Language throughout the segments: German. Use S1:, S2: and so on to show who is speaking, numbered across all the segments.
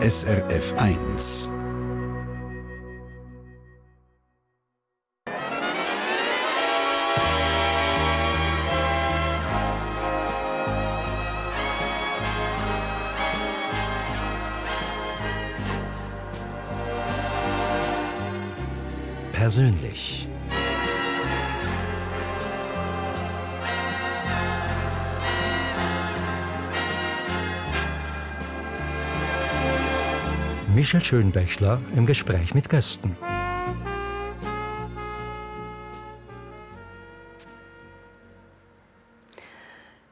S1: SRF 1. Persönlich. Michel Schönbächler im Gespräch mit Gästen.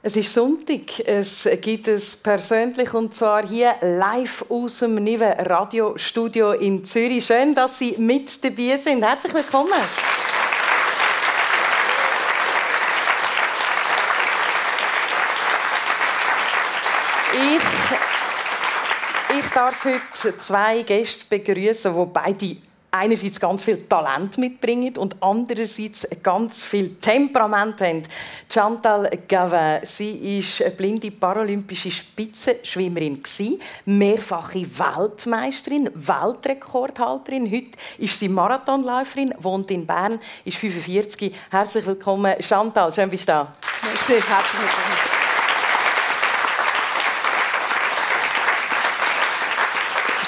S2: Es ist Sonntag. Es gibt es persönlich und zwar hier live aus dem Nive Radiostudio in Zürich. Schön, dass Sie mit dabei sind. Herzlich willkommen. Ich, ich darf heute zwei Gäste begrüßen, die beide einerseits ganz viel Talent mitbringen und andererseits ganz viel Temperament haben. Chantal Gavin, sie eine blinde paralympische Spitzenschwimmerin mehrfache Weltmeisterin, Weltrekordhalterin. Heute ist sie Marathonläuferin, wohnt in Bern, ist 45. Herzlich willkommen, Chantal. Schön bist du da.
S3: Merci, herzlich willkommen.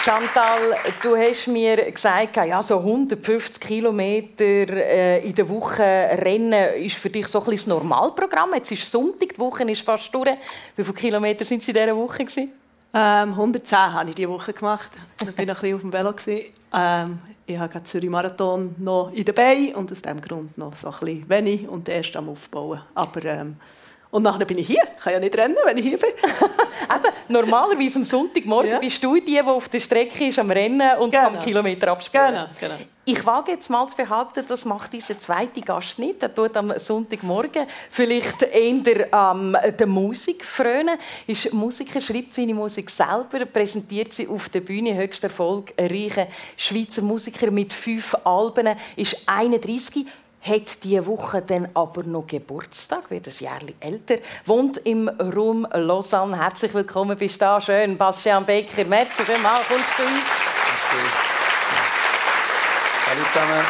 S2: Chantal, du hast mir gesagt, ja, so 150 Kilometer äh, in der Woche Rennen ist für dich so ein das Normalprogramm. Jetzt ist Sonntag, die Woche ist fast durch. Wie viele Kilometer sind Sie in dieser Woche?
S3: Ähm, 110 habe ich diese Woche gemacht. Ich war noch ein bisschen auf dem Velo. Ähm, ich habe gerade Zürich Marathon noch in dabei und aus diesem Grund noch so ein bisschen wenig und erst am Aufbauen. Aber ähm, und nachher bin ich hier. Ich kann ja nicht rennen, wenn ich hier bin.
S2: Eben, normalerweise am Sonntagmorgen ja. bist du die, die auf der Strecke ist am Rennen und genau. am Kilometer abspielen.
S3: Genau, genau.
S2: Ich wage jetzt mal zu behaupten, das macht unser zweiter Gast nicht. Er tut am Sonntagmorgen vielleicht eher ähm, der Musik frönen. Ist Musiker, schreibt seine Musik selber, präsentiert sie auf der Bühne. Höchster Erfolg, ein reicher Schweizer Musiker mit fünf Alben, ist 31 hat diese Woche dann aber noch Geburtstag, wird ein Jahr älter, wohnt im Raum Lausanne. Herzlich willkommen, bist du da? Schön, Bastian Becker. Merci vielmals, kommst du uns? Merci.
S4: Hallo zusammen.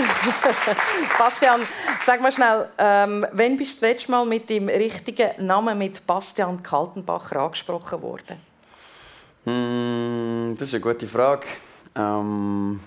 S2: Bastian, sag mal schnell, ähm, wann bist du das letzte Mal mit dem richtigen Namen, mit Bastian Kaltenbacher, angesprochen worden?
S4: Mm, das ist eine gute Frage. Ähm,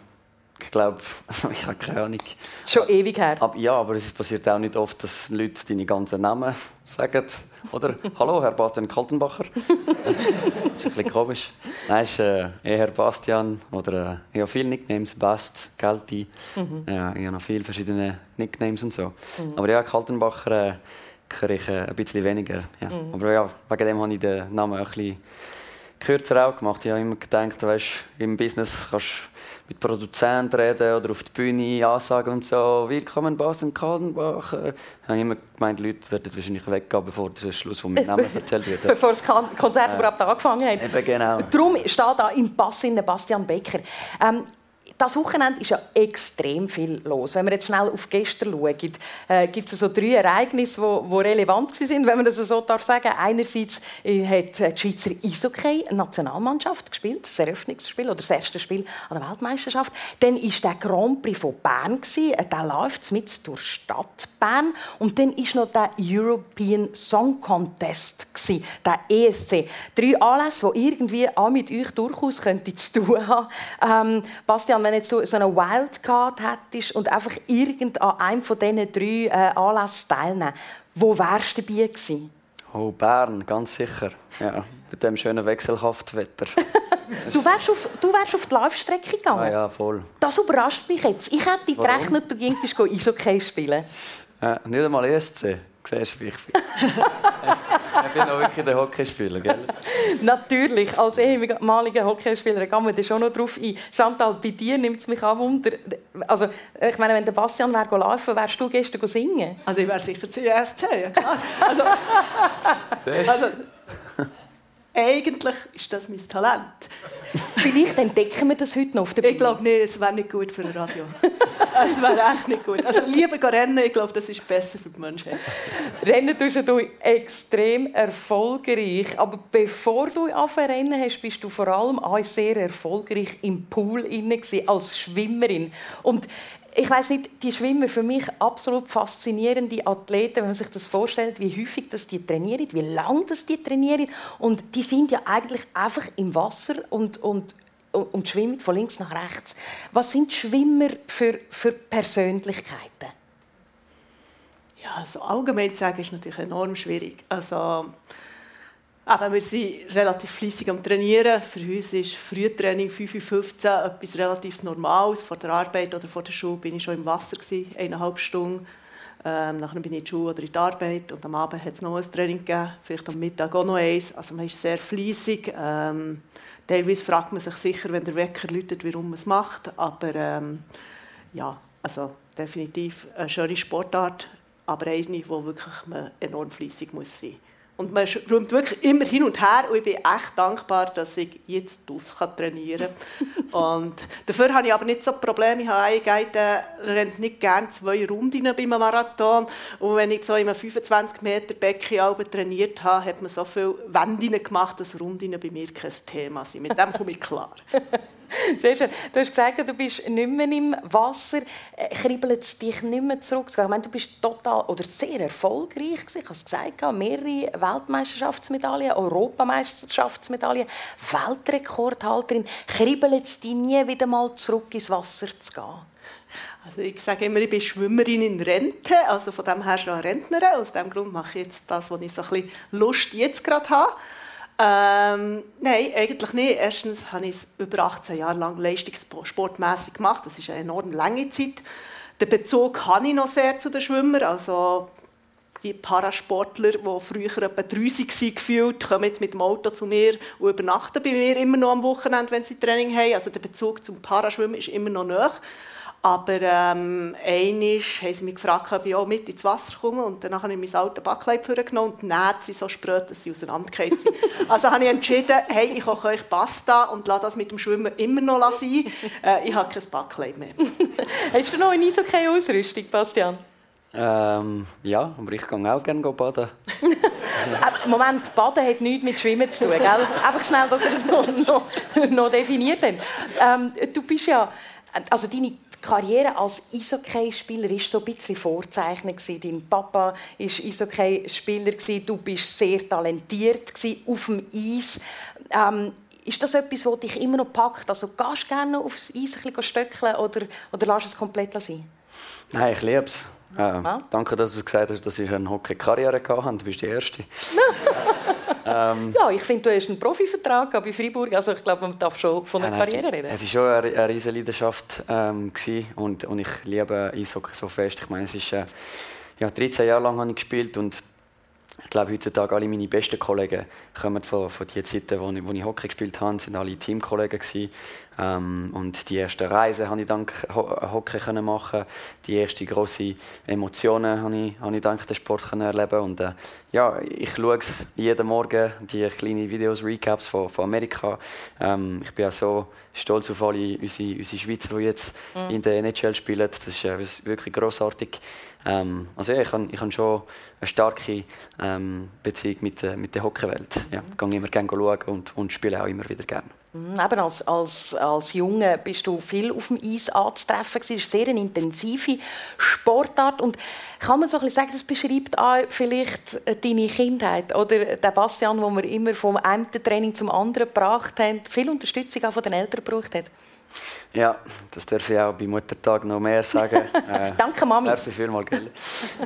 S4: ich glaube, ich habe keine Ahnung.
S2: Schon ewig her.
S4: Aber, ja, aber es passiert auch nicht oft, dass Leute deine ganzen Namen sagen. Oder? Hallo, Herr Bastian Kaltenbacher. das ist ein bisschen komisch. Nein, ist äh, Herr Bastian oder äh, ich habe viele Nicknames, Bast, Gelti. Mhm. Ja, ich habe noch viele verschiedene Nicknames und so. Mhm. Aber ja, Kaltenbacher äh, kriege ich äh, ein bisschen weniger. Ja. Mhm. Aber ja, wegen dem habe ich den Namen ein bisschen kürzer auch gemacht. Ich habe immer gedacht, weißt, im Business kannst du mit Produzenten reden oder auf die Bühne Ansagen und so. Willkommen Bastian Kaldenbach. Ich habe immer gemeint, die Leute werden wahrscheinlich weggehen, bevor der Schluss von meinem Namen erzählt wird.
S2: bevor das Konzert äh, überhaupt angefangen hat.
S4: Eben genau.
S2: Darum steht da im Pass in Bastian Becker. Ähm, das Wochenende ist ja extrem viel los. Wenn wir jetzt schnell auf gestern schauen, äh, gibt es so drei Ereignisse, die, die relevant sind, wenn man das so darf sagen. Einerseits äh, hat die Schweizer Eishockey-Nationalmannschaft gespielt, das Eröffnungsspiel oder das erste Spiel an der Weltmeisterschaft. Dann war der Grand Prix von Bern äh, der läuft mit durch Stadt Bern und dann ist noch der European Song Contest der ESC. Drei Anlässe, die irgendwie auch mit euch durchaus zu tun haben. Ähm, Bastian, wenn jetzt so, so eine Wildcard hättest und einfach irgend an einem von diesen drei äh, Anlässen teilnehmen, wo wärst du dabei gewesen?
S4: Oh, Bern, ganz sicher. Ja, mit dem schönen Wechselhaftwetter.
S2: du, wärst auf, du wärst auf die Laufstrecke gegangen?
S4: Ah, ja, voll.
S2: Das überrascht mich jetzt. Ich hätte gerechnet, du gingst Eishockey spielen.
S4: Äh, nicht einmal ESC. Siehst du, ich, ich bin auch wirklich der Hockeyspieler, gell?
S2: Natürlich, als ehemaliger Hockeyspieler gehen wir da schon noch drauf ein. Chantal, bei dir nimmt es mich auch Wunder. Also, ich meine, wenn der Bastian wäre laufen, wärst du gestern singen?
S3: Also ich wäre sicher zu ESC, ja klar. Also, also, eigentlich ist das mein Talent.
S2: Vielleicht entdecken wir das heute noch auf der Bühne.
S3: Ich glaube nicht, es wäre nicht gut für ein Radio. Das wäre echt nicht gut. Also lieber rennen, ich glaube, das ist besser für die Menschheit.
S2: Rennen tust du extrem erfolgreich. Aber bevor du angefangen hast, bist du vor allem auch sehr erfolgreich im Pool als Schwimmerin. Und ich weiß nicht, die Schwimmer für mich absolut faszinierende Athleten, wenn man sich das vorstellt, wie häufig das die trainieren, wie lange das die trainieren und die sind ja eigentlich einfach im Wasser und, und und schwimmen von links nach rechts. Was sind Schwimmer für, für Persönlichkeiten?
S3: Ja, also allgemein zu sagen ist natürlich enorm schwierig. Also aber wir sind relativ fließig am Trainieren. Für uns ist Frühtraining 5.15 Uhr etwas relativ Normales. Vor der Arbeit oder vor der Schule bin ich schon im Wasser, gewesen, eineinhalb Stunden. Ähm, nachher bin ich in die Schule oder in die Arbeit und am Abend hat es noch ein Training gegeben, vielleicht am Mittag auch noch eins. Also man ist sehr fließig. Ähm, teilweise fragt man sich sicher, wenn der Wecker läutet, warum man es macht. Aber ähm, ja, also definitiv eine schöne Sportart, aber eine, wo wirklich man enorm fließig muss sein muss. Und man räumt wirklich immer hin und her und ich bin echt dankbar, dass ich jetzt draus trainieren kann. und dafür habe ich aber nicht so Probleme. Ich habe einen der rennt nicht gerne zwei Runden bei einem Marathon. Und wenn ich so in einem 25 Meter Becken trainiert habe, hat man so viele Wände gemacht, dass Runden bei mir kein Thema sind. Mit dem komme ich klar.
S2: Sehr schön. Du hast gesagt, du bist nicht mehr im Wasser. Äh, kribbelt es dich nicht mehr zurück? Ich meine, du bist total oder sehr erfolgreich. Ich habe es gesagt, mehrere Weltmeisterschaftsmedaillen, Europameisterschaftsmedaillen, Weltrekordhalterin. Kribbelt es dich nie wieder mal zurück ins Wasser zu gehen?
S3: Also ich sage immer, ich bin Schwimmerin in Rente, also von dem her schon Rentnerin. Aus diesem Grund mache ich jetzt das, was ich so ein bisschen Lust jetzt gerade habe. Ähm, nein, eigentlich nicht. Erstens habe ich es über 18 Jahre lang leistungssportmäßig gemacht. Das ist eine enorm lange Zeit. Den Bezug habe ich noch sehr zu den Schwimmern. Also die Parasportler, die früher etwa 30 waren, gefühlt, kommen jetzt mit dem Auto zu mir und übernachten bei mir immer noch am Wochenende, wenn sie Training haben. Also der Bezug zum Paraschwimmen ist immer noch nah. Aber ähm, einmal haben sie mich gefragt, ob ich auch mit ins Wasser komme. Und dann habe ich mein altes Backkleid vorgenommen und die Nähte sind so spröd, dass sie auseinandergefallen sind. also habe ich entschieden, hey, ich koche euch Pasta und lasse das mit dem Schwimmen immer noch sein. Äh, ich habe kein Backkleid mehr.
S2: Hast du noch eine Eishockey-Ausrüstung, Bastian?
S4: Ähm, ja, aber ich gehe auch gerne baden.
S2: Äh, Moment, Baden hat nichts mit Schwimmen zu tun. Gell? Einfach schnell, dass wir das noch, noch, noch definiert haben. Ähm, du bist ja, also deine Karriere als Eishockeyspieler war so ein bisschen vorzeichnet. Dein Papa war Eishockeyspieler, du bist sehr talentiert auf dem Eis. Ähm, ist das etwas, das dich immer noch packt? Also gehst du gerne aufs Eis ein bisschen stöckeln oder, oder lässt es komplett sein?
S4: Nein, ich liebe es. Äh, ah. Danke, dass du gesagt hast, dass ich eine Hockey-Karriere hatte. Du bist die Erste.
S2: ähm, ja, ich finde, du hast einen Profivertrag bei Freiburg. Also ich glaube, man darf schon von einer Karriere reden.
S4: Es war schon eine, eine riesige Leidenschaft ähm, und, und ich liebe Eishockey so fest. Ich meine, es ist, äh, ja, 13 Jahre lang habe ich gespielt und ich glaube, heutzutage alle meine besten Kollegen kommen von, von den Zeiten, wo ich, wo ich Hockey gespielt habe, sind alle Teamkollegen gewesen. Ähm, und die erste Reise habe ich dank Hockey können machen. Die ersten grossen Emotionen habe ich, habe ich dank dem Sport können erleben. Und äh, ja, ich schaue jeden Morgen die kleinen Videos, Recaps von, von Amerika. Ähm, ich bin auch so stolz auf alle unsere, unsere Schweizer, die jetzt mhm. in der NHL spielen. Das ist äh, wirklich großartig. Ähm, also ja, ich habe ich hab schon eine starke ähm, Beziehung mit, äh, mit der Hockeywelt. Ja, ich gehe immer gerne schauen und, und spiele auch immer wieder gerne.
S2: Mhm, eben als, als, als Junge bist du viel auf dem Eis anzutreffen. Es ist sehr eine intensive Sportart. Und kann man so ein bisschen sagen, das beschreibt auch vielleicht äh, deine Kindheit oder der Bastian, wo wir immer vom einen Training zum anderen gebracht haben, viel Unterstützung auch von den Eltern gebraucht hat?
S4: Ja, das darf ich auch bei Muttertag noch mehr sagen.
S2: Äh, Danke, Mami.
S4: Merci vielmals, gell?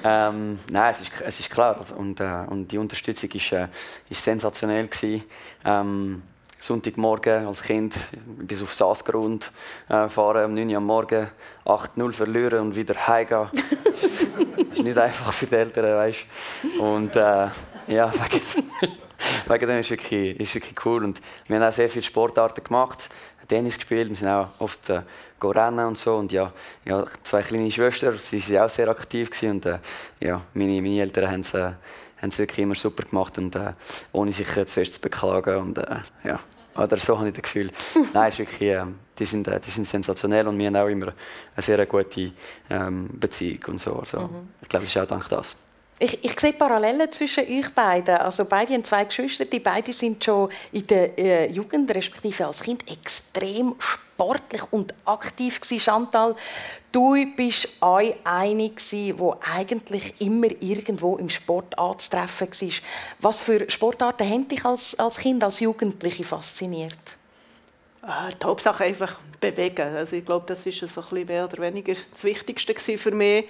S4: ähm, Nein, es ist, es ist klar. Und, äh, und die Unterstützung war äh, ist sensationell. Gewesen. Ähm, Sonntagmorgen als Kind bis auf Saasgrund äh, fahren, um 9 Uhr am Morgen 8-0 verlieren und wieder heimgehen. das ist nicht einfach für die Eltern, weißt Und äh, ja, wegen, wegen dem ist wirklich, ist wirklich cool. Und wir haben auch sehr viele Sportarten gemacht, Tennis gespielt, wir sind auch oft äh, rennen und so. Und ja, ja, zwei kleine Schwestern, sie waren auch sehr aktiv gewesen. und äh, ja, meine, meine Eltern haben es äh, haben es wirklich immer super gemacht und äh, ohne sich zu fest zu beklagen. Und, äh, ja. Oder so habe ich das Gefühl. Nein, es ist wirklich, äh, die sind, äh, die sind sensationell und wir haben auch immer eine sehr gute ähm, Beziehung und so. Also, mhm. Ich glaube, das ist auch dank das.
S2: Ich, ich, sehe Parallelen zwischen euch beiden. Also beide haben zwei Geschwister, die beide sind schon in der äh, Jugend, respektive als Kind, extrem sportlich und aktiv gewesen. Chantal, du bist euch eine gewesen, wo eigentlich immer irgendwo im Sport anzutreffen war. Was für Sportarten haben dich als, als Kind, als Jugendliche fasziniert?
S3: Äh, die Hauptsache einfach bewegen. Also ich glaube, das ist so ein bisschen mehr oder weniger das Wichtigste für mich.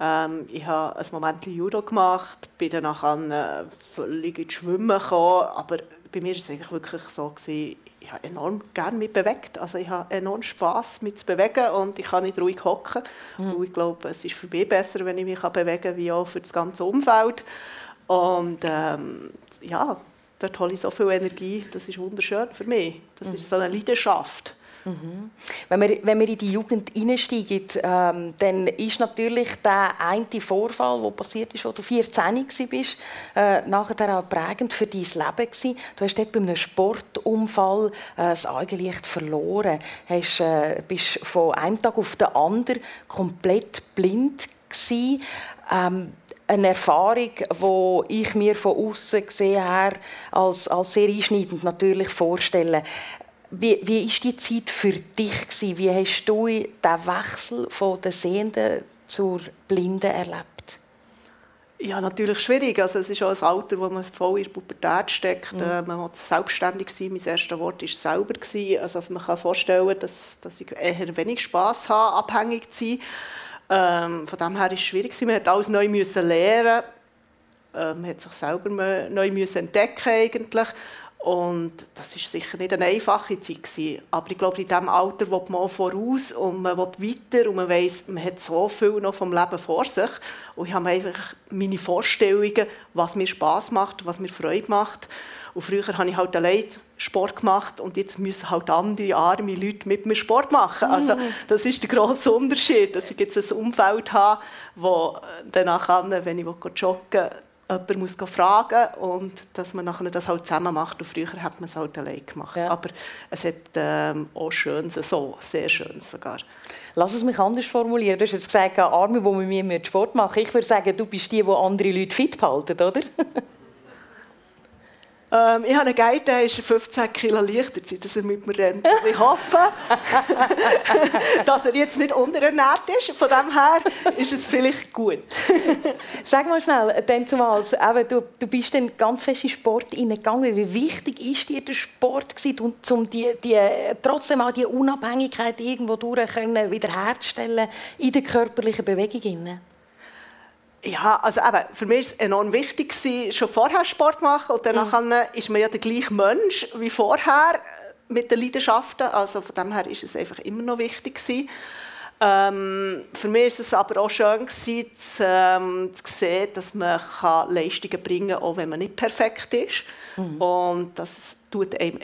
S3: Ähm, ich habe ein Moment Judo gemacht, bin dann nachher äh, völlig ins Schwimmen gekommen, aber bei mir war es eigentlich wirklich so, gewesen, ich habe enorm gerne mich bewegt. Also ich habe enorm Spass mit zu bewegen und ich kann nicht ruhig hocken. Mhm. Und ich glaube, es ist für mich besser, wenn ich mich bewegen kann, wie auch für das ganze Umfeld. Und ähm, ja, dort hole ich so viel Energie. Das ist wunderschön für mich. Das mhm. ist so eine Leidenschaft.
S2: Mhm. Wenn, wir, wenn wir in die Jugend einsteigen, ähm, dann ist natürlich der eine Vorfall, der passiert ist, als du 14 warst, äh, nachher auch prägend für dein Leben gewesen. Du hast dort bei einem Sportunfall äh, das Augenlicht verloren. Du äh, bist von einem Tag auf den anderen komplett blind gewesen. Ähm, eine Erfahrung, die ich mir von außen gesehen habe, als, als sehr einschneidend natürlich vorstelle. Wie, wie ist die Zeit für dich gewesen? Wie hast du den Wechsel von der Sehenden zur Blinden erlebt?
S3: Ja, natürlich schwierig. Also es ist auch ein Alter, wo man voll in der Pubertät steckt. Mhm. Äh, man muss selbstständig sein. Mein erstes Wort war selber. Also man kann sich vorstellen, dass, dass ich eher wenig Spass habe, abhängig zu sein. Ähm, von dem her war es schwierig. Man musste alles neu müssen lernen. Ähm, man hat sich selber neu müssen entdecken eigentlich. Und das war sicher nicht eine einfache Zeit. Gewesen. Aber ich glaube, in diesem Alter will man voraus und man will weiter und man weiss, man hat so viel noch vom Leben vor sich. Und ich habe einfach meine Vorstellungen, was mir Spass macht, was mir Freude macht. Und früher habe ich halt allein Sport gemacht und jetzt müssen halt andere arme Leute mit mir Sport machen. Also das ist der grosse Unterschied, dass ich jetzt ein Umfeld habe, wo danach kann, wenn ich joggen will, jemand muss fragen und dass man nachher das halt zusammen macht. Und früher hat man es halt allein gemacht. Ja. Aber es hat ähm, auch Schönes so, sehr Schönes sogar.
S2: Lass es mich anders formulieren. Du hast jetzt gesagt, Arme, die mit mir Sport machen. Ich würde sagen, du bist die, die andere Leute fit behalten, oder?
S3: Ähm, ich habe einen Guide, der ist 15 Kilo leichter, dass er mit mir rennt. Ich hoffe, dass er jetzt nicht unterernährt ist. Von dem her ist es vielleicht gut.
S2: Sag mal schnell, denn zumal, eben, du, du bist dann ganz fest in Sport hineingegangen. Wie wichtig ist dir der Sport gewesen, um die, die, trotzdem auch die Unabhängigkeit irgendwo durch können wiederherzustellen in der körperlichen Bewegung?
S3: Ja, also eben, für mich war es enorm wichtig, schon vorher Sport zu machen. Und danach mhm. ist man ja der gleiche Mensch wie vorher mit den Leidenschaften. Also von dem her ist es einfach immer noch wichtig. Ähm, für mich ist es aber auch schön gewesen, zu, ähm, zu sehen, dass man Leistungen bringen kann, auch wenn man nicht perfekt ist. Mhm. Und das tut einem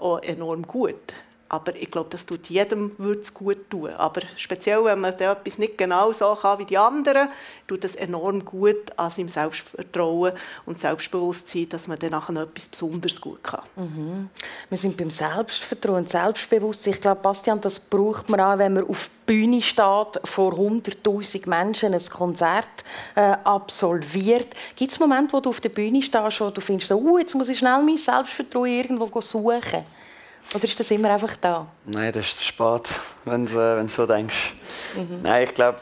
S3: auch enorm gut. Aber ich glaube, das tut jedem es gut tun. Aber speziell, wenn man etwas nicht genau so kann wie die anderen, tut es enorm gut an seinem Selbstvertrauen und Selbstbewusstsein, dass man dann nachher etwas besonders gut kann.
S2: Mhm. Wir sind beim Selbstvertrauen und Selbstbewusstsein. Ich glaube, Bastian, das braucht man auch, wenn man auf der Bühne steht, vor 100'000 Menschen ein Konzert äh, absolviert. Gibt es Momente, wo du auf der Bühne stehst, wo du findest, so, uh, jetzt muss ich schnell mein Selbstvertrauen irgendwo suchen? Oder ist das immer einfach da?
S4: Nein, das ist zu spät, wenn du, äh, wenn du so denkst. Mhm. Nein, ich glaube,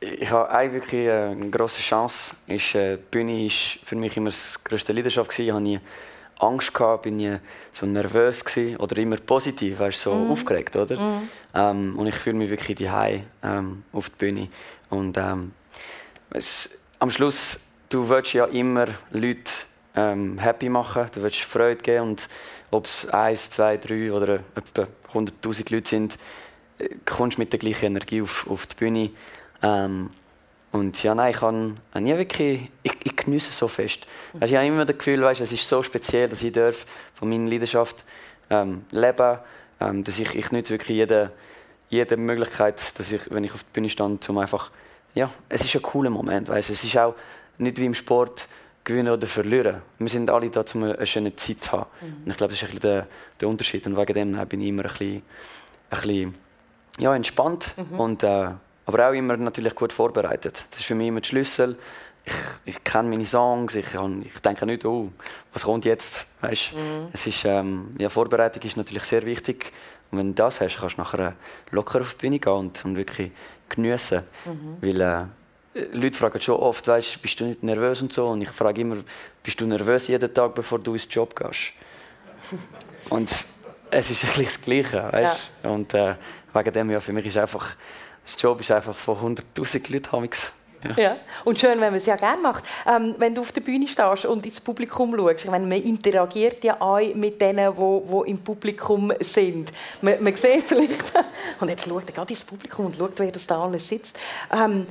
S4: ich habe eine wirklich äh, eine grosse Chance. Ist, äh, die Bühne war für mich immer das größte Leidenschaft. Gewesen. Ich hatte nie Angst, gehabt, bin nie so nervös gewesen, oder immer positiv, weißt, so mhm. aufgeregt. Oder? Mhm. Ähm, und ich fühle mich wirklich daheim ähm, auf der Bühne. Und ähm, es, am Schluss, du willst ja immer Leute ähm, happy machen, du willst Freude geben und ob es eins, zwei, drei oder etwa 100'000 Leute sind, äh, kommst du mit der gleichen Energie auf, auf die Bühne. Ähm, und ja, nein, ich habe nie wirklich, ich, ich genieße es so fest. Also ich habe immer das Gefühl, weißt, es ist so speziell, dass ich darf von meiner Leidenschaft ähm, leben ähm, dass ich, ich nutze wirklich jede, jede Möglichkeit, dass ich, wenn ich auf der Bühne stehe, um einfach, ja, es ist ein cooler Moment, weißt, es ist auch nicht wie im Sport, gewinnen oder verlieren. Wir sind alle da, um eine schöne Zeit zu haben. Mhm. Und ich glaube, das ist ein bisschen der, der Unterschied. Und wegen dem bin ich immer ein bisschen bisschen ja, entspannt mhm. und äh, aber auch immer natürlich gut vorbereitet. Das ist für mich immer der Schlüssel. Ich, ich kenne meine Songs, ich, ich denke nicht, oh, was kommt jetzt? Weißt, mhm. es ist, ähm, ja, Vorbereitung ist natürlich sehr wichtig. Und wenn du das hast, kannst du nachher locker auf die Bühne gehen und, und wirklich geniessen. Mhm. Weil, äh, Leute fragen schon oft, weißt, bist du nicht nervös und so? Und ich frage immer, bist du nervös jeden Tag, bevor du ins Job gehst? und es ist eigentlich das Gleiche, weißt? Ja. Und äh, wegen dem ja, für mich ist einfach, das Job ist einfach von 100'000 Leuten
S2: ja. ja. Und schön, wenn man es ja gerne macht. Ähm, wenn du auf der Bühne stehst und ins Publikum schaust, ich meine, man interagiert ja auch mit denen, die, im Publikum sind. Man, man sieht vielleicht, und jetzt schaut er gerade ins Publikum und schaut, wer das da alles sitzt. Ähm,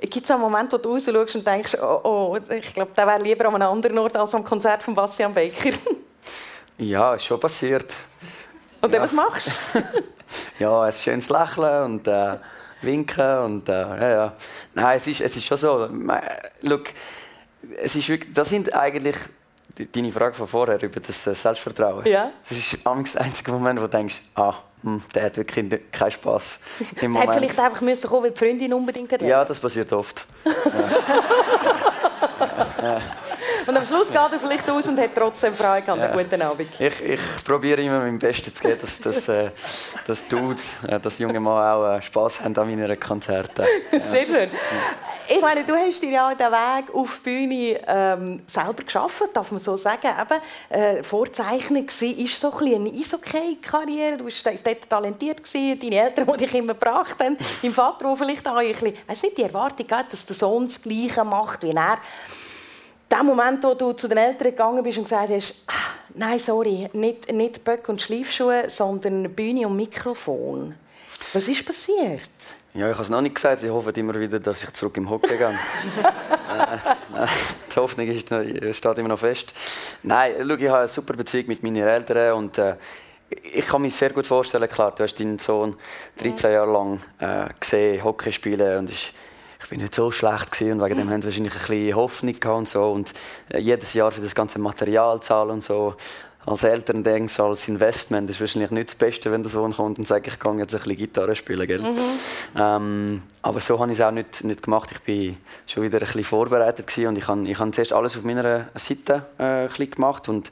S2: Gibt es einen Moment, wo du raus schaust und denkst, oh, oh ich glaube, der wäre lieber an einem anderen Ort als am Konzert von Bastian Becker?
S4: ja, ist schon passiert.
S2: Und ja. dann, was machst du?
S4: ja, ein schönes Lächeln und... Äh, winken und äh, ja, ja. Nein, es ist, es ist schon so. Look, es ist wirklich, das sind eigentlich deine Frage von vorher über das äh, Selbstvertrauen.
S2: Ja.
S4: Das ist der einzige Moment, wo du denkst, ah, hm, der hat wirklich keinen Spass.
S2: Im Moment. Hat vielleicht einfach müssen kommen, weil die Freundin unbedingt hat.
S4: Ja, das passiert oft. ja.
S2: ja. Und am Schluss geht er vielleicht aus und hat trotzdem Freude gehabt. Ja. Guten Abend.
S4: Ich, ich probiere immer mein Bestes zu geben, dass, dass, äh, dass Dudes, äh, das junge Mann auch äh, Spass haben an meinen Konzerten.
S2: Ja. Sehr schön. Ich meine, du hast dir ja den Weg auf die Bühne ähm, selber geschaffen, darf man so sagen. Eben, äh, Vorzeichnung war so ein eine Eishockey-Karriere. Du warst dort talentiert, gewesen. deine Eltern, die dich immer gebracht haben. Dein Vater, der vielleicht auch ein bisschen, weiss nicht, die Erwartung hat, dass der Sohn das Gleiche macht wie er der Moment, wo du zu den Eltern gegangen bist und gesagt hast, ah, nein, sorry, nicht, nicht Böck und Schleifschuhe, sondern Bühne und Mikrofon. Was ist passiert?
S4: Ja, ich habe es noch nicht gesagt. Sie hoffen immer wieder, dass ich zurück im Hockey gehe. äh, die Hoffnung ist, steht immer noch fest. Nein, schau, ich habe eine super Beziehung mit meinen Eltern und äh, ich kann mir sehr gut vorstellen, klar, du hast deinen Sohn 13 Jahre lang äh, gesehen, Hockey spielen und ist ich bin nicht so schlecht gewesen und wegen dem haben sie wahrscheinlich ein bisschen Hoffnung gehabt und so und äh, jedes Jahr für das ganze Material zahlen und so. Als Eltern denkst du, als Investment ist wahrscheinlich nicht das Beste, wenn der Sohn kommt und sagt, ich kann jetzt ein bisschen Gitarre spielen, gell? Mhm. Ähm, aber so habe ich es auch nicht, nicht gemacht. Ich bin schon wieder ein bisschen vorbereitet gewesen und ich habe, ich habe zuerst alles auf meiner Seite äh, ein bisschen gemacht und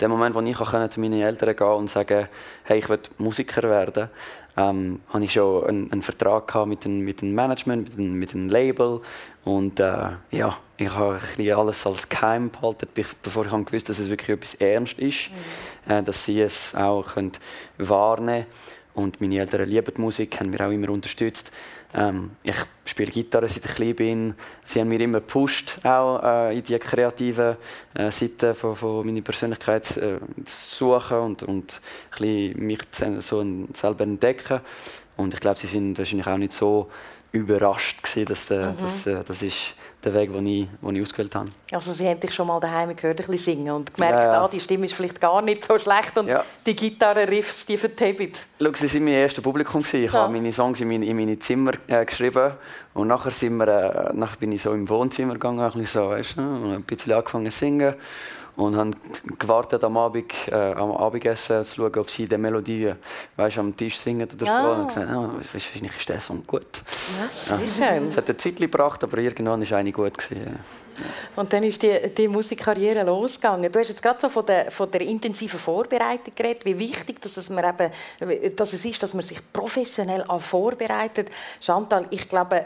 S4: der Moment, wo ich zu meinen Eltern gehen und sagen, hey, ich will Musiker werden, ähm, hatte ich schon einen, einen Vertrag mit dem, mit dem Management, mit dem, mit dem Label. Und äh, ja, ich habe alles als geheim behalten, bevor ich gewusst dass es wirklich etwas ernst ist, mhm. äh, dass sie es auch können wahrnehmen können. Und meine Eltern lieben die Musik, haben mich auch immer unterstützt. Ähm, ich spiele Gitarre seit ich klein bin. Sie haben mich immer gepusht, auch äh, in die kreativen äh, Seiten von, von meiner Persönlichkeit äh, zu suchen und, und mich so selber entdecken. Und ich glaube, sie sind wahrscheinlich auch nicht so überrascht gewesen, dass der, mhm. das, äh, das ist der Weg, den ich, den ich ausgewählt habe.
S2: Also Sie haben dich schon mal daheim gehört, ein bisschen singen und gemerkt, ja, ja. Ah, die Stimme ist vielleicht gar nicht so schlecht und ja. die Gitarre-Riffs, die verteben.
S4: Schau, Sie waren mein erstes Publikum. Ich ja. habe meine Songs in meine, in meine Zimmer äh, geschrieben und nachher, sind wir, äh, nachher bin ich so im Wohnzimmer gegangen, ein bisschen so, weißt, und ein bisschen angefangen zu singen und haben gewartet am Abend, äh, am Abendessen zu schauen, ob sie die Melodie weißt, am Tisch singen oder ja. so. Und gesagt, oh, wahrscheinlich ist der Song gut.
S2: Ja, ja. schön.
S4: Es hat eine Zeit gebracht, aber irgendwann war eine gut. Gewesen.
S2: Und dann ist die, die Musikkarriere losgegangen. Du hast jetzt gerade so von der, von der intensiven Vorbereitung geredet, wie wichtig dass es, eben, dass es ist, dass man sich professionell vorbereitet. Chantal, ich glaube,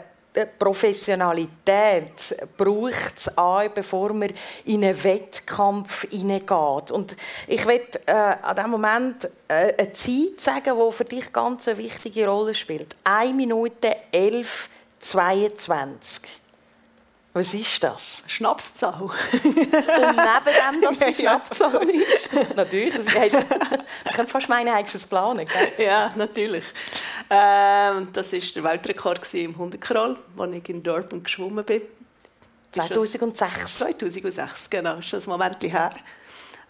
S2: Professionalität braucht es an, bevor man in einen Wettkampf hineingeht. Und ich möchte äh, an diesem Moment äh, eine Zeit sagen, die für dich ganz eine wichtige Rolle spielt. 1 Minute 11, 22. Was ist das?
S3: Schnapszahl. Und
S2: neben dem, dass es Schnapszahl ist. natürlich. Das man könnte fast meinen, hast du es planen.
S3: Gell? Ja, natürlich. Ähm, das war der Weltrekord im Hundekroll, als ich in Durban geschwommen bin.
S2: 2006.
S3: 2006, genau. Das ist ein Moment her.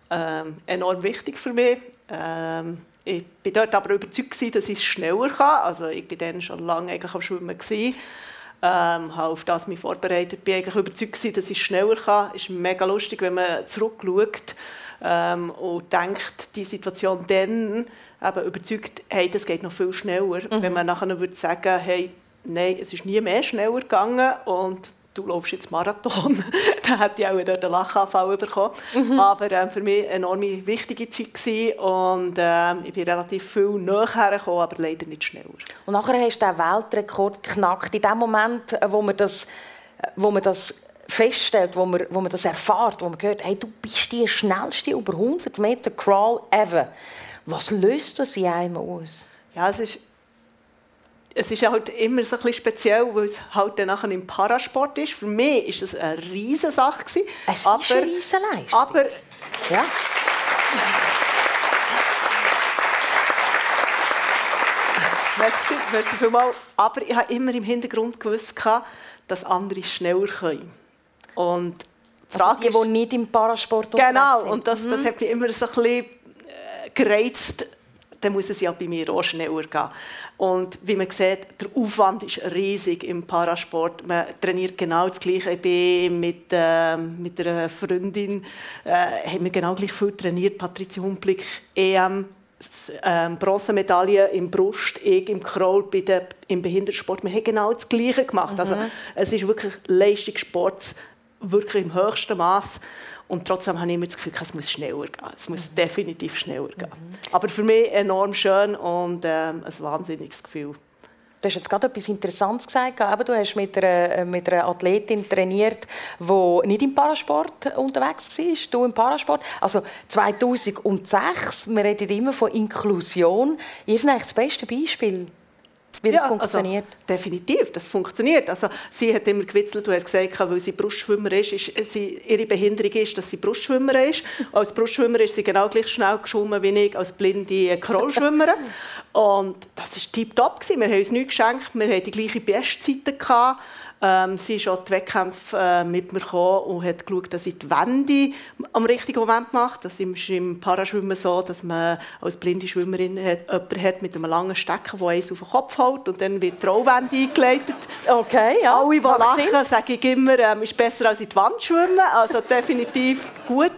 S3: Ähm, enorm wichtig für mich. Ähm, ich war dort aber überzeugt, dass ich es schneller kann. Also ich war dann schon lange eigentlich am Schwimmen. Gewesen ähm, habe auf das mich vorbereitet, bin eigentlich überzeugt dass ich schneller kann. Es ist mega lustig, wenn man zurückschaut ähm, und denkt, die Situation dann eben überzeugt, hey, das geht noch viel schneller. Mhm. Wenn man nachher würde sagen, hey, nein, es ist nie mehr schneller gegangen und du läufst jetzt Marathon, dann hätte ich auch dort einen Lachanfall bekommen. Mhm. Aber ähm, für mich eine enorm wichtige Zeit gewesen und ähm, ich bin relativ viel näher gekommen, aber leider nicht schneller.
S2: Und nachher hast du den Weltrekord geknackt. In dem Moment, wo man das, wo man das feststellt, wo man, wo man das erfährt, wo man hört, hey, du bist die schnellste über 100 Meter Crawl ever. Was löst das in einem aus?
S3: Ja, es ist es ist halt immer so ein bisschen speziell, weil es halt dann nachher im Parasport ist. Für mich war es eine riesige Sache.
S2: Es aber, ist eine riesige Leistung.
S3: Aber, ja. merci, merci vielmals. Aber ich habe immer im Hintergrund gewusst, dass andere schneller können. Und
S2: die also die, ist, die nicht im Parasport
S3: Genau, sind. und das, das mhm. hat mich immer so ein bisschen äh, gereizt, dann muss es ja bei mir auch schneller gehen. Und wie man sieht, der Aufwand ist riesig im Parasport. Man trainiert genau das Gleiche. Ich bin mit, äh, mit einer Freundin, äh, haben wir genau gleich viel trainiert. Patricia Humplick, EM, äh, Bronzemedaille im Brust, ich im Crawl, bei der, im Behindertensport. Wir haben genau das Gleiche gemacht. Also, mhm. Also, es ist wirklich Leistungssport, wirklich im höchsten Maß. Und trotzdem habe ich immer das Gefühl, es muss schneller gehen. Es muss mhm. definitiv schneller gehen. Mhm. Aber für mich enorm schön und ähm, ein wahnsinniges Gefühl.
S2: Du hast jetzt gerade etwas Interessantes gesagt. du hast mit einer, äh, mit einer Athletin trainiert, die nicht im Parasport unterwegs war. Du im Parasport. Also 2006, wir reden immer von Inklusion. Ihr seid eigentlich das beste Beispiel wie das ja, also funktioniert?
S3: Also, definitiv, das funktioniert. Also, sie hat immer gewitzelt, du hast gesagt, weil sie Brustschwimmer ist, ist sie, ihre Behinderung ist, dass sie Brustschwimmer ist. Als Brustschwimmer ist sie genau gleich schnell geschwommen wie ich als blinde Krollschwimmerin. Und das war tiptop. Wir haben uns nichts geschenkt, wir hatten die gleiche Bestzeiten. Ähm, sie ist auch die Wettkämpfe äh, mit mir gekommen und hat geschaut, dass ich die Wende am richtigen Moment mache. Das ist im Paraschwimmen so, dass man als blinde Schwimmerin hat, jemanden hat mit einem langen Stecken, der eins auf den Kopf hält und dann wird die Rollwende eingeleitet.
S2: Okay, ja.
S3: Alle, die lachen, sage ich immer, ähm, ist besser als in die Wand schwimmen. Also definitiv gut.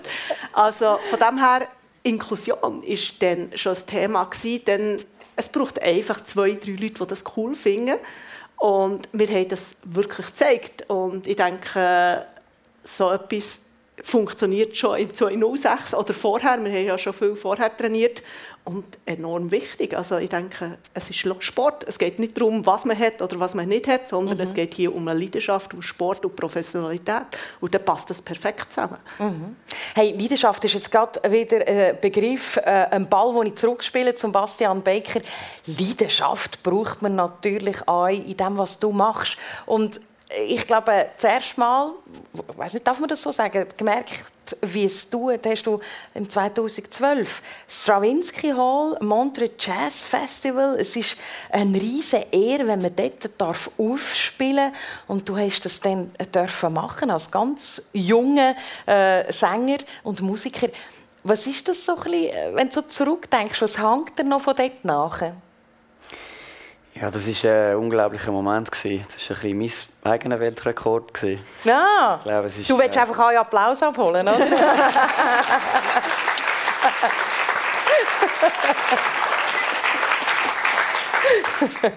S3: Also von dem her, Inklusion war dann schon ein Thema gewesen, denn es braucht einfach zwei, drei Leute, die das cool finden. Und wir haben das wirklich gezeigt. Und ich denke, so etwas funktioniert schon in 2006 oder vorher. Wir haben ja schon viel vorher trainiert und enorm wichtig. Also ich denke, es ist Sport. Es geht nicht darum, was man hat oder was man nicht hat, sondern mhm. es geht hier um eine Leidenschaft, um Sport und Professionalität. Und dann passt das perfekt zusammen.
S2: Mhm. Hey, Leidenschaft ist jetzt gerade wieder ein Begriff, äh, ein Ball, den ich zurückspiele zum Bastian Baker. Leidenschaft braucht man natürlich auch in dem, was du machst. Und ich glaube, zuerst mal, ich weiß nicht, darf man das so sagen, gemerkt, wie es tut, hast du im 2012 Stravinsky Hall, Montreux Jazz Festival. Es ist eine riesige Ehre, wenn man dort darf aufspielen und du hast das dann dürfen machen als ganz junger äh, Sänger und Musiker. Was ist das so ein bisschen, äh, wenn du so zurückdenkst, was hängt dir noch von dort nach?
S4: Ja, das war ein unglaublicher Moment. Das war ein bisschen mein eigener Weltrekord.
S2: Ja, ich glaube, es ist, du willst äh... einfach einen Applaus abholen, oder?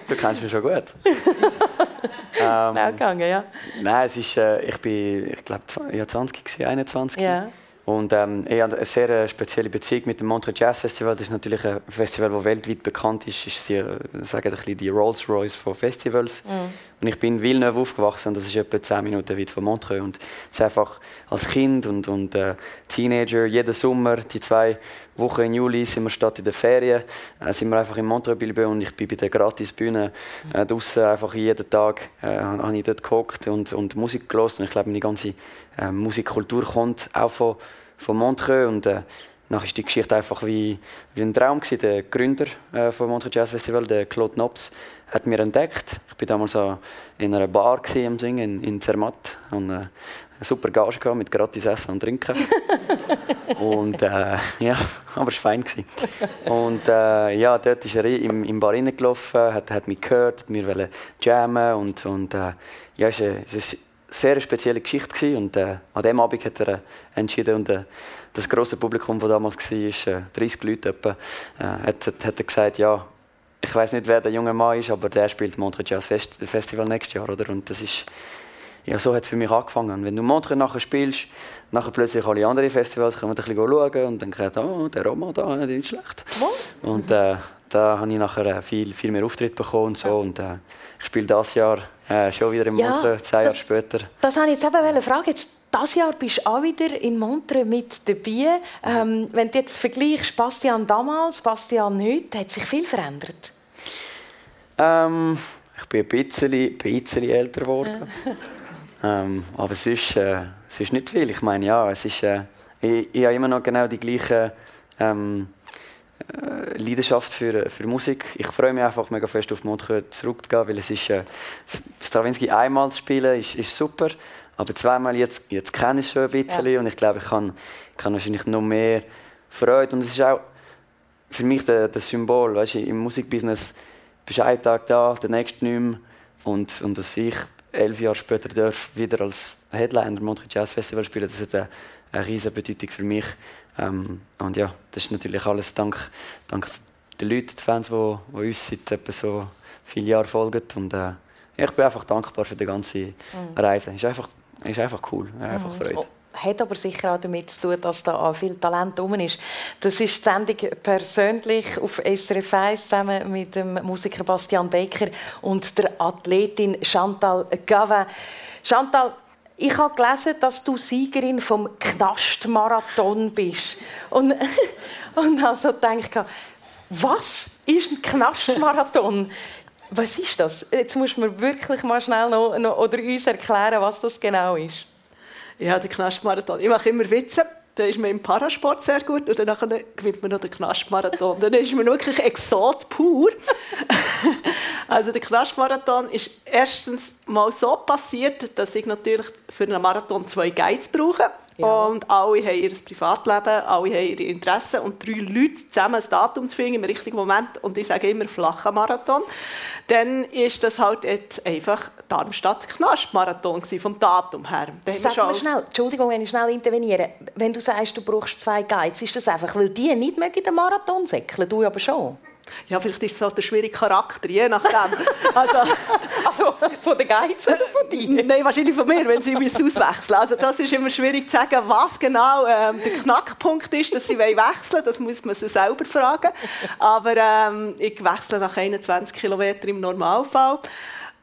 S4: du kennst mich schon gut.
S2: ähm, Schnell gegangen, ja.
S4: Nein, es ist, äh, ich bin, ich glaube, ich 20 21.
S2: Ja.
S4: Und ähm, ich habe eine sehr äh, spezielle Beziehung mit dem Montreux Jazz Festival. Das ist natürlich ein Festival, das weltweit bekannt ist. ist sie, äh, sagen ein bisschen die Rolls Royce von Festivals. Mhm. Und ich bin in Villeneuve aufgewachsen das ist etwa 10 Minuten weit von Montreux. Und es ist einfach als Kind und, und äh, Teenager, jeden Sommer, die zwei Wochen im Juli, sind wir statt in den Ferien, äh, sind wir einfach in Montreux Bilbao und ich bin bei der Gratisbühne äh, draußen einfach jeden Tag äh, habe ich dort geguckt und, und Musik gelost und ich glaube, meine ganze äh, Musikkultur kommt auch von von Montreux und äh, Nachher ist die Geschichte einfach wie, wie ein Traum gewesen. Der Gründer äh, vom Montreux Jazz Festival, der Claude Nobs, hat mir entdeckt. Ich war damals so in einer Bar am Singen in, in Zermatt und äh, eine super Gage gehabt mit gratis Essen und Trinken. und äh, ja, aber es war fein gewesen. Und äh, ja, dort ist er im, im Bar reingelaufen, hat, hat mich gehört, hat mir jammen und und äh, ja, es, es, sehr spezielle Geschichte gewesen. und äh, an dem Abend hat er äh, entschieden und äh, das große Publikum, das damals war, ist, äh, 30 Leute etwa, äh, hat, hat, hat gesagt, ja, ich weiß nicht, wer der junge Mann ist, aber der spielt Montreux Jazz Fest Festival nächstes Jahr, oder? Und das ist ja, so hat es für mich angefangen. Und wenn du Montreux nachher spielst, nachher plötzlich alle anderen Festivals kommen ein bisschen schauen und dann sagt oh, der Roma da, der ist schlecht. Und äh, da habe ich nachher viel, viel mehr Auftritt bekommen und so. Und, ich spiele dieses Jahr äh, schon wieder in Montreux, ja, zehn Jahre später.
S2: Das wollte ich jetzt eben fragen. Jetzt, dieses Jahr bist du auch wieder in Montreux mit dabei. Ähm, wenn du jetzt vergleichst, Bastian damals, Bastian heute, hat sich viel verändert?
S4: Ähm, ich bin ein bisschen, ein bisschen älter geworden. ähm, aber es ist, äh, es ist nicht viel. Ich meine, ja, es ist, äh, ich, ich habe immer noch genau die gleiche ähm, äh, Leidenschaft für, für Musik. Ich freue mich einfach mega fest auf Montreux zurückzugehen, weil es ist, äh, Stravinsky einmal zu spielen ist, ist super, aber zweimal jetzt, jetzt kenne ich es schon ein bisschen ja. und ich glaube, ich kann, kann wahrscheinlich noch mehr Freude und es ist auch für mich das, Symbol, weißt du, im Musikbusiness bist du einen Tag da, der nächste nicht mehr und, und dass ich elf Jahre später darf wieder als Headliner Montreux Jazz Festival spielen, das hat eine, eine riesige Bedeutung für mich ähm, und ja, das ist natürlich alles dank, dank den Leuten, den Fans, die, die uns seit etwa so vielen Jahren folgen. Und äh, ich bin einfach dankbar für die ganze mhm. Reise. Ist einfach, ist einfach cool, einfach mhm. Freude. Oh
S2: hat aber sicher auch damit zu tun, dass da viel Talent drum ist. Das ist die Sendung persönlich auf SRF 1 zusammen mit dem Musiker Bastian Baker und der Athletin Chantal Gavin. Chantal, ich habe gelesen, dass du Siegerin vom Knastmarathon bist. Und, und also denke was ist ein Knastmarathon? Was ist das? Jetzt musst du mir wirklich mal schnell noch, noch oder uns erklären, was das genau ist.
S3: Ja, der Knastmarathon. Ich mache immer Witze dann ist man im Parasport sehr gut und dann gewinnt man noch den Knastmarathon. Dann ist man wirklich Exot pur. also der Knastmarathon ist erstens mal so passiert, dass ich natürlich für einen Marathon zwei Guides brauche. Ja. Und alle haben ihr Privatleben, alle haben ihre Interessen und drei Leute zusammen ein Datum zu finden im richtigen Moment und ich sage immer flacher Marathon, dann ist das halt jetzt einfach Darmstadt-Knast-Marathon vom Datum her.
S2: Dann Sag mal schnell, Entschuldigung, wenn ich schnell interveniere, wenn du sagst, du brauchst zwei Guides, ist das einfach, weil die nicht mögen den Marathon säckeln, du aber schon?
S3: Ja, vielleicht ist es so der schwierige Charakter, je nachdem. Also,
S2: also von den Geiz oder von dir?
S3: Nein, wahrscheinlich von mir, wenn sie auswechseln müssen. Also das ist immer schwierig zu sagen, was genau ähm, der Knackpunkt ist, dass sie wechseln wollen. Das muss man sie selber fragen. Aber ähm, ich wechsle nach 21 Kilometern im Normalfall.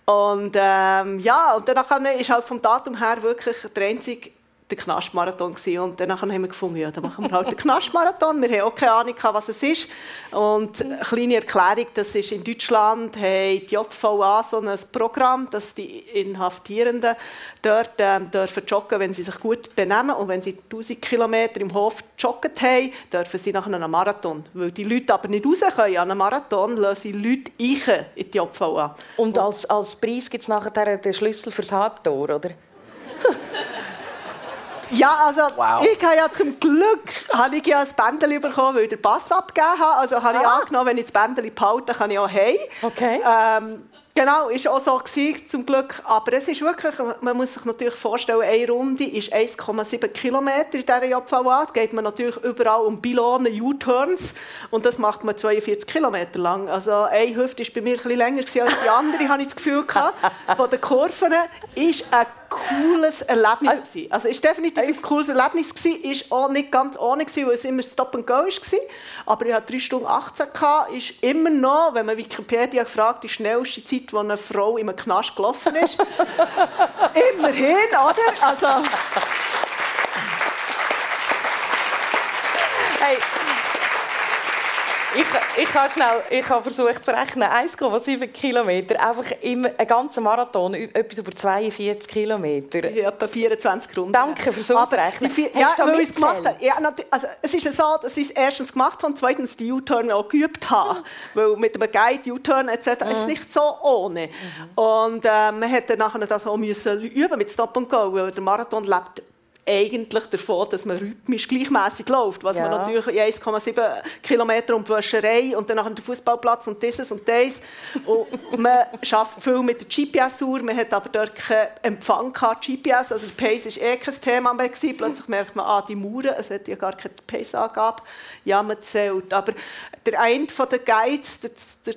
S3: Und ähm, ja, und dann ist halt vom Datum her wirklich der einzige der Knastmarathon gewesen. und dann haben wir gefunden, ja, dann machen wir halt den Knastmarathon. Wir haben auch keine Ahnung, was es ist. Und eine kleine Erklärung, das ist in Deutschland, hat die JVA so ein Programm, dass die Inhaftierenden dort ähm, dürfen joggen, wenn sie sich gut benehmen und wenn sie 1000 Kilometer im Hof joggen haben, dürfen sie nach einem Marathon. Weil die Leute aber nicht raus können an einem Marathon, lassen sie Leute eichen in die JVA.
S2: Und als, als Preis gibt es nachher den Schlüssel fürs Halbtor, oder?
S3: Ja, also wow. ich habe ja zum Glück habe ich ja ein Bändchen bekommen, weil ich den Pass abgegeben habe. Also habe ah. ich angenommen, wenn ich das Bändchen behalte, kann ich auch heim.
S2: Okay.
S3: Ähm, Genau, ist auch so gewesen, zum Glück. Aber es ist wirklich, man muss sich natürlich vorstellen, eine Runde ist 1,7 Kilometer in dieser JVA. Da geht man natürlich überall um Bilonen, U-Turns und das macht man 42 Kilometer lang. Also eine Hüfte war bei mir bisschen länger als die andere, habe ich das Gefühl gehabt. Von den Kurven ist ein cooles Erlebnis also, gewesen. Also ist definitiv ein cooles Erlebnis gewesen. Ist auch nicht ganz ohne gewesen, weil es immer Stop and Go war. Aber ich hatte 3 Stunden 18 gehabt. Ist immer noch, wenn man Wikipedia gefragt, die schnellste Zeit Zeit, wo eine Frau in einem Knast gelaufen ist. Immerhin, oder? Also,
S2: hey, ich, ich habe schnell, ich habe versucht zu rechnen, 1,7 Kilometer, einfach immer ein ganzer Marathon, etwas über 42 Kilometer.
S3: Ja, etwa 24 Runden.
S2: Danke fürs Ausrechnen.
S3: Ja, weil ich es gemacht habe. Ja, also, es ist so, dass ich es erstens gemacht habe und zweitens die U-Turn auch geübt habe. weil mit dem Guide, U-Turn etc. Mhm. ist nicht so ohne. Mhm. Und äh, man hätte nachher das auch müssen üben mit Stop and Go, weil der Marathon lebt eigentlich davon, dass man rhythmisch gleichmäßig läuft, was ja. man natürlich in 1,7 Kilometer um die Wäscherei und dann nach dem Fußballplatz und dieses und das. Und man schafft viel mit der GPS-Uhr, man hat aber dort keinen Empfang gehabt, GPS, also der Pace war eh kein Thema mehr gewesen. Plötzlich merkt man, ah, die Mauern, es hat ja gar keine Pace-Angabe, ja, man zählt. Aber der eine von den Guides, der, der,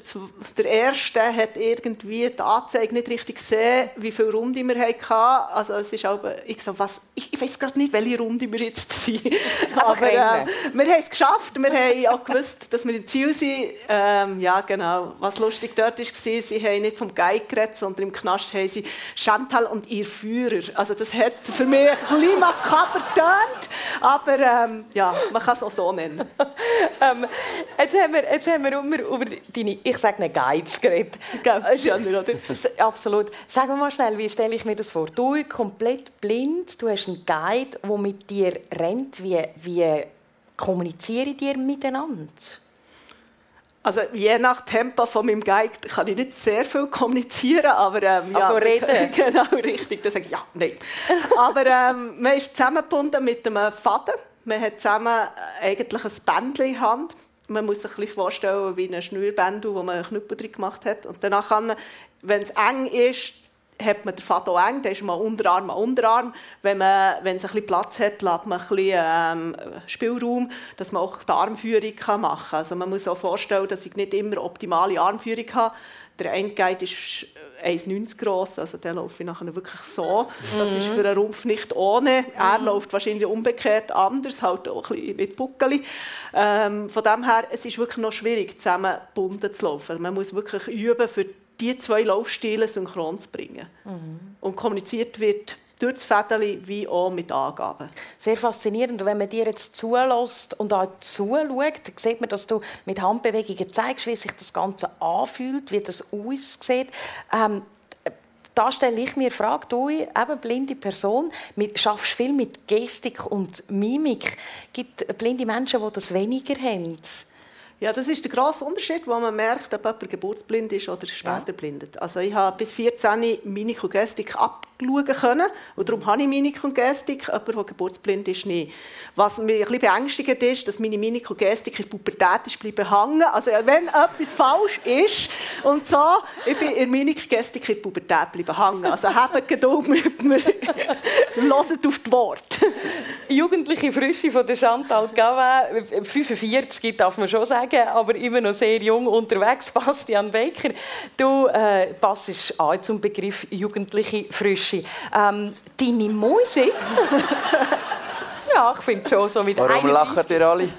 S3: der erste, hat irgendwie die Anzeige nicht richtig gesehen, wie viele Runden wir hatten. Also es ist auch, ich so, was, ich, ich weiß weiß gerade nicht, welche Runde wir jetzt sind. Aber äh, wir haben es geschafft. Wir haben auch gewusst, dass wir im Ziel sind. Ähm, ja, genau. Was lustig dort war, sie haben nicht vom Guide geredet, sondern im Knast haben sie Chantal und ihr Führer. Also das hat für mich ein bisschen makaber getönt, aber ähm, ja, man kann es auch so nennen.
S2: ähm, jetzt, haben wir, jetzt haben wir immer über deine, ich sage nicht Guides geredet.
S3: Schöner, oder?
S2: Absolut. Sag mir mal schnell, wie stelle ich mir das vor? Du komplett blind, du hast einen Guide Guide, der mit dir rennt, wie, wie kommunizieren die miteinander?
S3: Also je nach Tempo von meinem Guide kann ich nicht sehr viel kommunizieren, aber ähm,
S2: ja, also reden.
S3: genau richtig. Dann sage ich ja, nein. aber ähm, man ist zusammengebunden mit einem Faden. Man hat zusammen eigentlich ein Bändchen in Hand. Man muss sich ein bisschen vorstellen wie ein Schnürbändel, wo man einen Knüppel drin gemacht hat. Und danach kann, wenn es eng ist, hat man den Faden eng, dann ist man Unterarm an Unterarm. Wenn, man, wenn es ein bisschen Platz hat, lässt man ein bisschen ähm, Spielraum, dass man auch die Armführung machen kann. Also man muss sich auch vorstellen, dass ich nicht immer optimale Armführung habe. Der Endguide ist 1,90 groß, also der läuft nachher wirklich so. Das ist für einen Rumpf nicht ohne. Er läuft wahrscheinlich umgekehrt anders, halt auch ein bisschen mit Buckeli. Ähm, von dem her, es ist wirklich noch schwierig, zusammengebunden zu laufen. Man muss wirklich üben, für die zwei Laufstile synchron zu bringen. Mhm. Und kommuniziert wird durch das Fädeli wie auch mit Angaben.
S2: Sehr faszinierend. Und wenn man dir jetzt zulässt und auch zuschaut, sieht man, dass du mit Handbewegungen zeigst, wie sich das Ganze anfühlt, wie das aussieht. Ähm, da stelle ich mir die Frage, du, eben blinde Person, mit, schaffst viel mit Gestik und Mimik. Es gibt blinde Menschen, die das weniger haben.
S3: Ja, das ist der grosse Unterschied, wo man merkt, ob jemand geburtsblind ist oder später ja. blindet. Also ich habe bis 14 Mimik und Gestik abschauen können und darum habe ich Mimik und Gestik, jemand, der geburtsblind ist, nicht. Was mich ein bisschen beängstigend ist, dass meine Mimik und Gestik in der Pubertät ist bleiben hängen. Also wenn etwas falsch ist und so, ich bin in Mimik und Gestik in der Pubertät bleiben hängen. Also habt Geduld mit mir, hört auf die Worte.
S2: Jugendliche Frische von der Chantal Gavin, 45 darf man schon sagen, aber immer noch sehr jung unterwegs, Bastian Baker. Du äh, passest an zum Begriff jugendliche Frische. Ähm, deine Musik... ja, ich finde schon so mit
S4: Warum lachen ihr alle?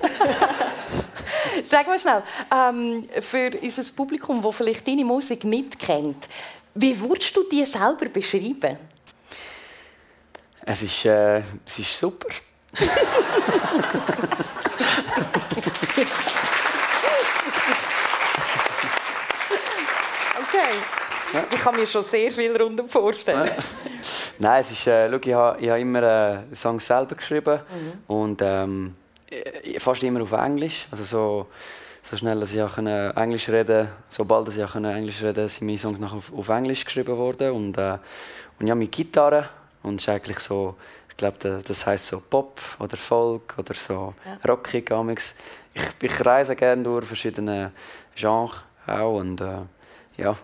S2: Sag mal schnell, ähm, für unser Publikum, das vielleicht deine Musik nicht kennt, wie würdest du die selber beschreiben?
S4: Es ist, äh, es ist super.
S2: Okay. Ich kann mir schon sehr viel rundum vorstellen.
S4: Nein, es ist, äh, schau, ich habe, habe immer äh, Songs selber geschrieben mhm. und ähm, fast immer auf Englisch. Also so, so schnell, dass ich auch Englisch reden sobald ich auch Englisch reden sind meine Songs nachher auf, auf Englisch geschrieben worden. Und, äh, und ja, mit Gitarre. Und es ist eigentlich so, ich glaube, das heißt so Pop oder Folk oder so ja. rockig. Ich, ich reise gerne durch verschiedene Genres auch und äh, ja,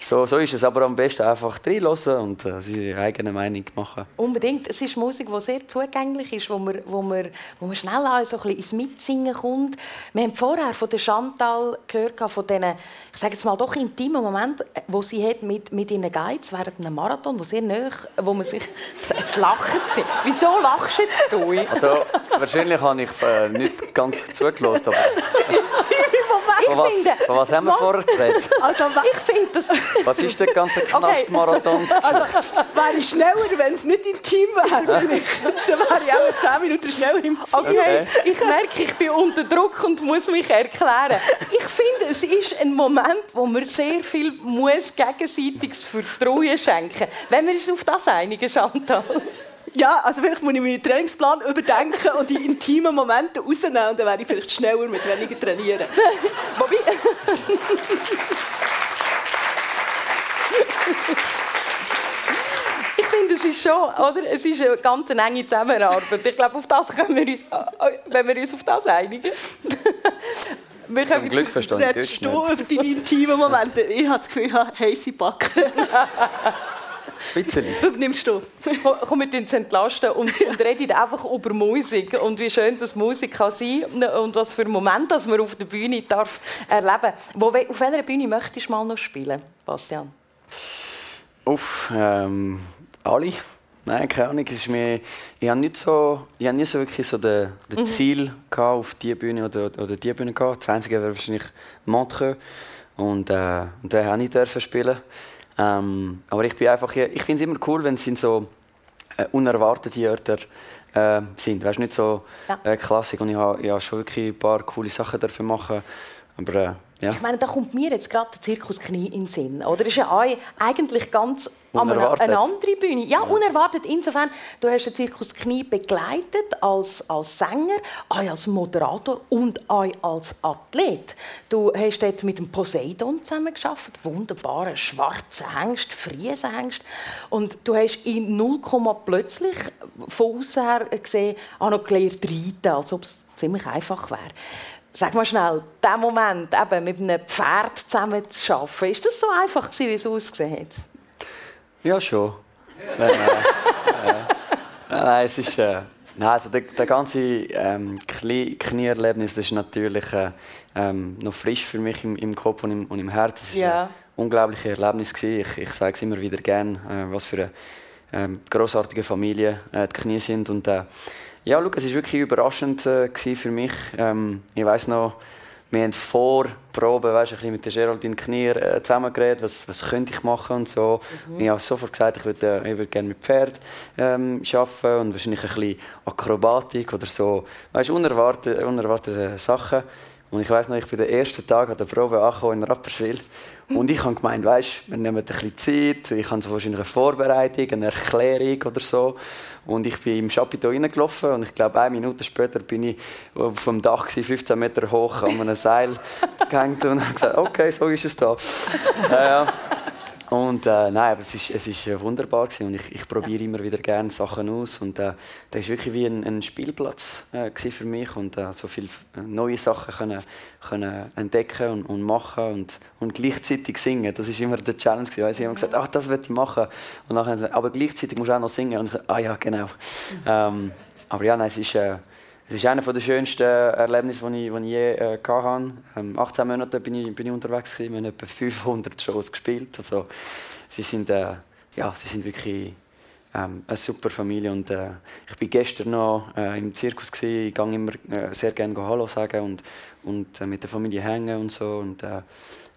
S4: so, so ist es aber am besten einfach reinlassen und äh, seine eigene Meinung machen.
S2: Unbedingt. Es ist Musik, die sehr zugänglich ist, wo man, wo man, wo man schnell auch so ein bisschen ins Mitsingen kommt. Wir haben vorher von der Chantal gehört, von diesen, ich sage jetzt mal, doch intimen Momenten, wo sie hat mit, mit ihren Guides während einem Marathon, wo sehr nah, wo man sich, jetzt lachen sie. Wieso lachst jetzt du?
S4: Also, wahrscheinlich habe ich äh, nicht ganz zugelassen, aber... Von was, finde, von was haben wir vorher geredet?
S2: Also, ich finde das...
S4: Was ist der ganze Knastmarathon? Okay.
S3: Also, wäre ich schneller, wenn es nicht im Team wäre. Dann wäre ich auch 10 Minuten schneller im Team.
S2: Okay. okay. Ich merke, ich bin unter Druck und muss mich erklären. Ich finde, es ist ein Moment, wo man sehr viel muss gegenseitiges Vertrauen schenken muss. Wenn wir uns auf das einigen, Chantal.
S3: Ja, also vielleicht muss ich meinen Trainingsplan überdenken und die intimen Momente rausnehmen und dann wäre ich vielleicht schneller mit weniger trainieren.
S2: Bobby? Ich finde, es ist schon, oder? Es ist eine ganz enge Zusammenarbeit. Ich glaube, auf das können wir uns, wenn wir uns auf das einigen.
S4: Wir Zum Glück verstehe ich
S3: das nicht. über deine intimen Momente. Ich habe das Gefühl, ich habe heiße Backen.
S4: Bisschen.
S3: Nimmst du?
S2: Komm, wir uns entlasten und, und reden einfach über Musik und wie schön das Musik kann sein und was für einen Moment dass man auf der Bühne darf erleben Wo, Auf welcher Bühne möchtest du mal noch spielen, Bastian?
S4: Auf ähm, alle. Nein, keine Ahnung. Es ist mir, ich habe nicht so, ich habe nie so wirklich so den, den mhm. Ziel gehabt, auf diese Bühne oder, oder diese Bühne gehabt. Das einzige wäre wahrscheinlich Montreux und, äh, und da habe ich dürfen spielen. Ähm, aber ich bin einfach, ich finde es immer cool, wenn es in so äh, unerwartete Orte äh, sind. Weißt nicht so ja. äh, Klassik. Und ich habe ja, schon wirklich ein paar coole Sachen dürfen machen. Aber äh, ja.
S2: Ich meine, da kommt mir jetzt gerade der Zirkus Knie in den Sinn. Oder ist ja eigentlich ganz
S4: unerwartet.
S2: eine andere Bühne. Ja, ja, unerwartet insofern, du hast den Zirkus Knie begleitet als, als Sänger, als Moderator und als Athlet. Du hast dort mit dem Poseidon zusammengearbeitet, wunderbaren schwarzen Hengst, Friesenhengst. Und du hast in 0, plötzlich von außen her gesehen, auch noch gelernt reiten, als ob es ziemlich einfach wäre. Sag mal schnell, der Moment, eben mit einem Pferd zusammen zu arbeiten, ist das so einfach gewesen, wie es ausgesehen hat?
S4: Ja, schon. nein, nein. nein, es ist... Äh, nein, also der, der ganze ähm, Knieerlebnis das ist natürlich äh, ähm, noch frisch für mich im, im Kopf und im, und im Herzen. Es war ja. ein unglaubliches Erlebnis. Ich, ich sage es immer wieder gerne, äh, was für eine ähm, großartige Familie äh, die Knie sind. Und, äh, ja, schau, es war wirklich überraschend äh, für mich. Ähm, ich weiß noch, wir haben vor Probe weißt, ein bisschen mit der Geraldine Knier äh, zusammengeredet, was, was könnte ich machen und so. Mhm. Ich habe sofort gesagt, ich würde, äh, ich würde gerne mit Pferd ähm, arbeiten und wahrscheinlich ein bisschen Akrobatik oder so. Weißt, unerwartete, unerwartete Sachen. Und ich weiß noch, ich bin den ersten Tag an der Probe angekommen in Rapperswil und ich habe gemeint, weißt, wir nehmen ein bisschen Zeit, ich habe so wahrscheinlich eine Vorbereitung, eine Erklärung oder so. Und ich bin im Chapiteau reingelaufen und ich glaube, eine Minute später bin ich auf dem Dach, 15 Meter hoch, an einem Seil gehängt und habe gesagt, okay, so ist es da. äh, und äh, nein, aber es ist, es ist äh, wunderbar gewesen. und ich, ich probiere ja. immer wieder gerne Sachen aus und äh, das ist wirklich wie ein, ein Spielplatz äh, für mich und äh, so viele äh, neue Sachen können, können entdecken und, und machen und, und gleichzeitig singen. Das ist immer der Challenge gewesen. Ich habe gesagt, ach, das will ich machen und nachher, aber gleichzeitig muss ich auch noch singen und ich, ah ja, genau. Mhm. Ähm, aber ja, nein, es ist äh, es ist einer der schönsten Erlebnisse, die ich, die ich je äh, hatte. Ähm, 18 Monate bin ich, bin ich unterwegs, wir haben etwa 500 Shows gespielt. Also, sie, sind, äh, ja, sie sind wirklich ähm, eine super Familie. Und, äh, ich war gestern noch äh, im Zirkus, gewesen. ich gehe immer äh, sehr gerne Hallo sagen und, und äh, mit der Familie hängen und so. Und, äh,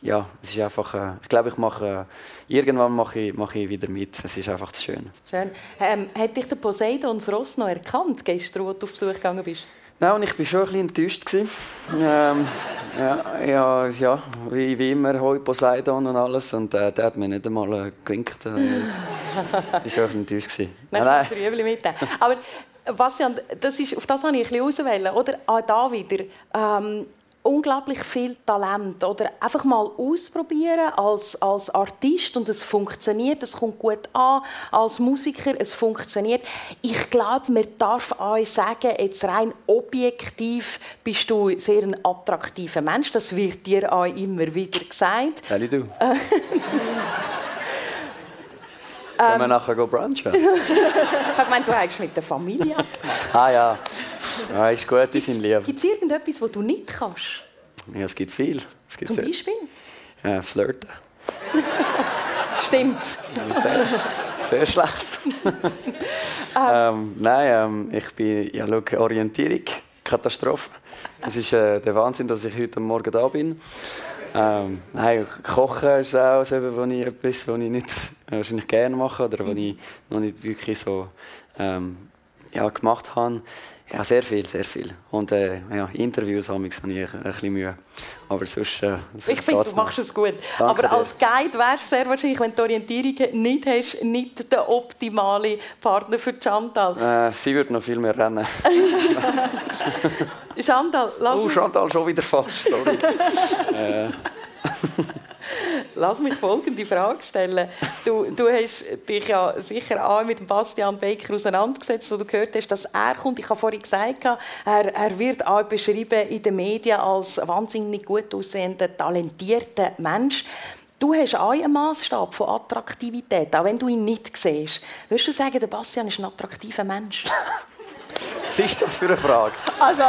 S4: ja, es ist einfach, äh, ich glaube, ich mache, äh, irgendwann mache ich, mache ich wieder mit. Es ist einfach zu schön.
S2: Schön. Ähm, hat dich der Poseidon das Ross noch erkannt, gestern, als du auf Besuch gegangen bist?
S4: Nein, und ich war schon ein bisschen enttäuscht. ähm, ja, ja, ja, wie, wie immer, Hoi Poseidon und alles. Und äh, der hat mir nicht einmal äh, gewinkt. Äh, ich war schon ein bisschen enttäuscht.
S2: Nein, nein. mit. Aber Bastian, das ist, auf das habe ich ein bisschen auswählen, oder? Auch da wieder. Ähm, unglaublich viel Talent. Oder einfach mal ausprobieren als, als Artist und es funktioniert, es kommt gut an. Als Musiker, es funktioniert. Ich glaube, man darf euch sagen, jetzt rein objektiv bist du sehr ein attraktiver Mensch. Das wird dir auch immer wieder gesagt.
S4: Sally du. Können wir ähm, nachher brunchen?
S2: ich meine, du hast mit der Familie abgemacht.
S4: Ah ja. Ja, ist gut, die sind lieb.
S2: Gibt es irgendetwas, was du nicht kannst?
S4: Ja, es gibt viel. Es gibt
S2: Zum Beispiel?
S4: Ja, flirten.
S2: Stimmt.
S4: Sehr, sehr schlecht. ähm, nein, ähm, ich bin, ja, schau, Orientierung, Katastrophe. Es ist äh, der Wahnsinn, dass ich heute Morgen da bin. Ähm, nein, Kochen ist auch etwas, was ich, etwas, was ich nicht wahrscheinlich gerne mache oder was ich noch nicht wirklich so ähm, ja, gemacht habe. Ja, sehr viel, sehr viel. Und äh, ja, Interviews habe ich ein bisschen Mühe. Aber sonst, äh, sonst
S2: Ich finde, du machst es gut. Danke Aber als Guide wärst du sehr wahrscheinlich, wenn du die Orientierung nicht hast, nicht der optimale Partner für Chantal.
S4: Äh, sie würde noch viel mehr rennen.
S2: Chantal, lass
S4: Oh, Chantal, schon wieder fast, sorry. äh.
S2: lass mich folgende Frage stellen. Du, du hast dich ja sicher auch mit Bastian Baker auseinandergesetzt, wo du gehört hast, dass er kommt. Ich habe vorhin gesagt, er, er wird auch beschrieben in den Medien als wahnsinnig gut aussehender, talentierter Mensch. Du hast auch einen Maßstab von Attraktivität, auch wenn du ihn nicht siehst. Würdest du sagen, der Bastian ist ein attraktiver Mensch?
S4: Was ist das für eine Frage?
S2: Also,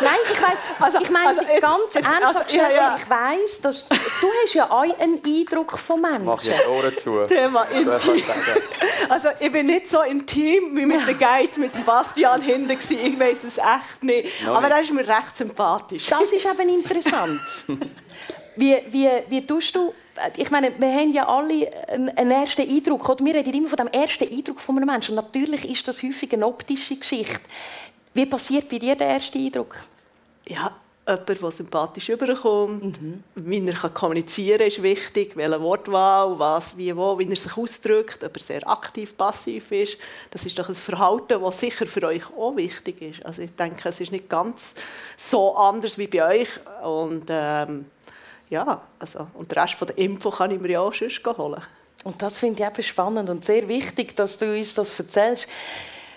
S2: nein, ich weiß, also, ich meine also, ganz jetzt, einfach also, ja, ja. ich weiß, dass du hast ja auch einen Eindruck von Menschen.
S4: Mach jetzt Ohren zu.
S3: Thema intim. Also ich bin nicht so intim wie mit den Guides mit dem Bastian hinten Ich weiß es echt nicht. No, Aber er ist mir recht sympathisch.
S2: Das ist eben interessant. Wie, wie, wie tust du ich meine, wir haben ja alle einen ersten Eindruck. Oder? Wir reden immer von dem ersten Eindruck von einem Menschen. Natürlich ist das häufig eine optische Geschichte. Wie passiert bei dir der erste Eindruck?
S3: Ja, jemand, der sympathisch überkommt, mhm. wie er kommunizieren kann, ist wichtig, welche Wortwahl, was, wie, wo, wie er sich ausdrückt, ob er sehr aktiv, passiv ist. Das ist doch ein Verhalten, das sicher für euch auch wichtig ist. Also ich denke, es ist nicht ganz so anders wie bei euch. Und ähm, ja, also, und den Rest von der Info kann ich mir ja auch sonst holen.
S2: Und das finde ich eben spannend und sehr wichtig, dass du uns das erzählst.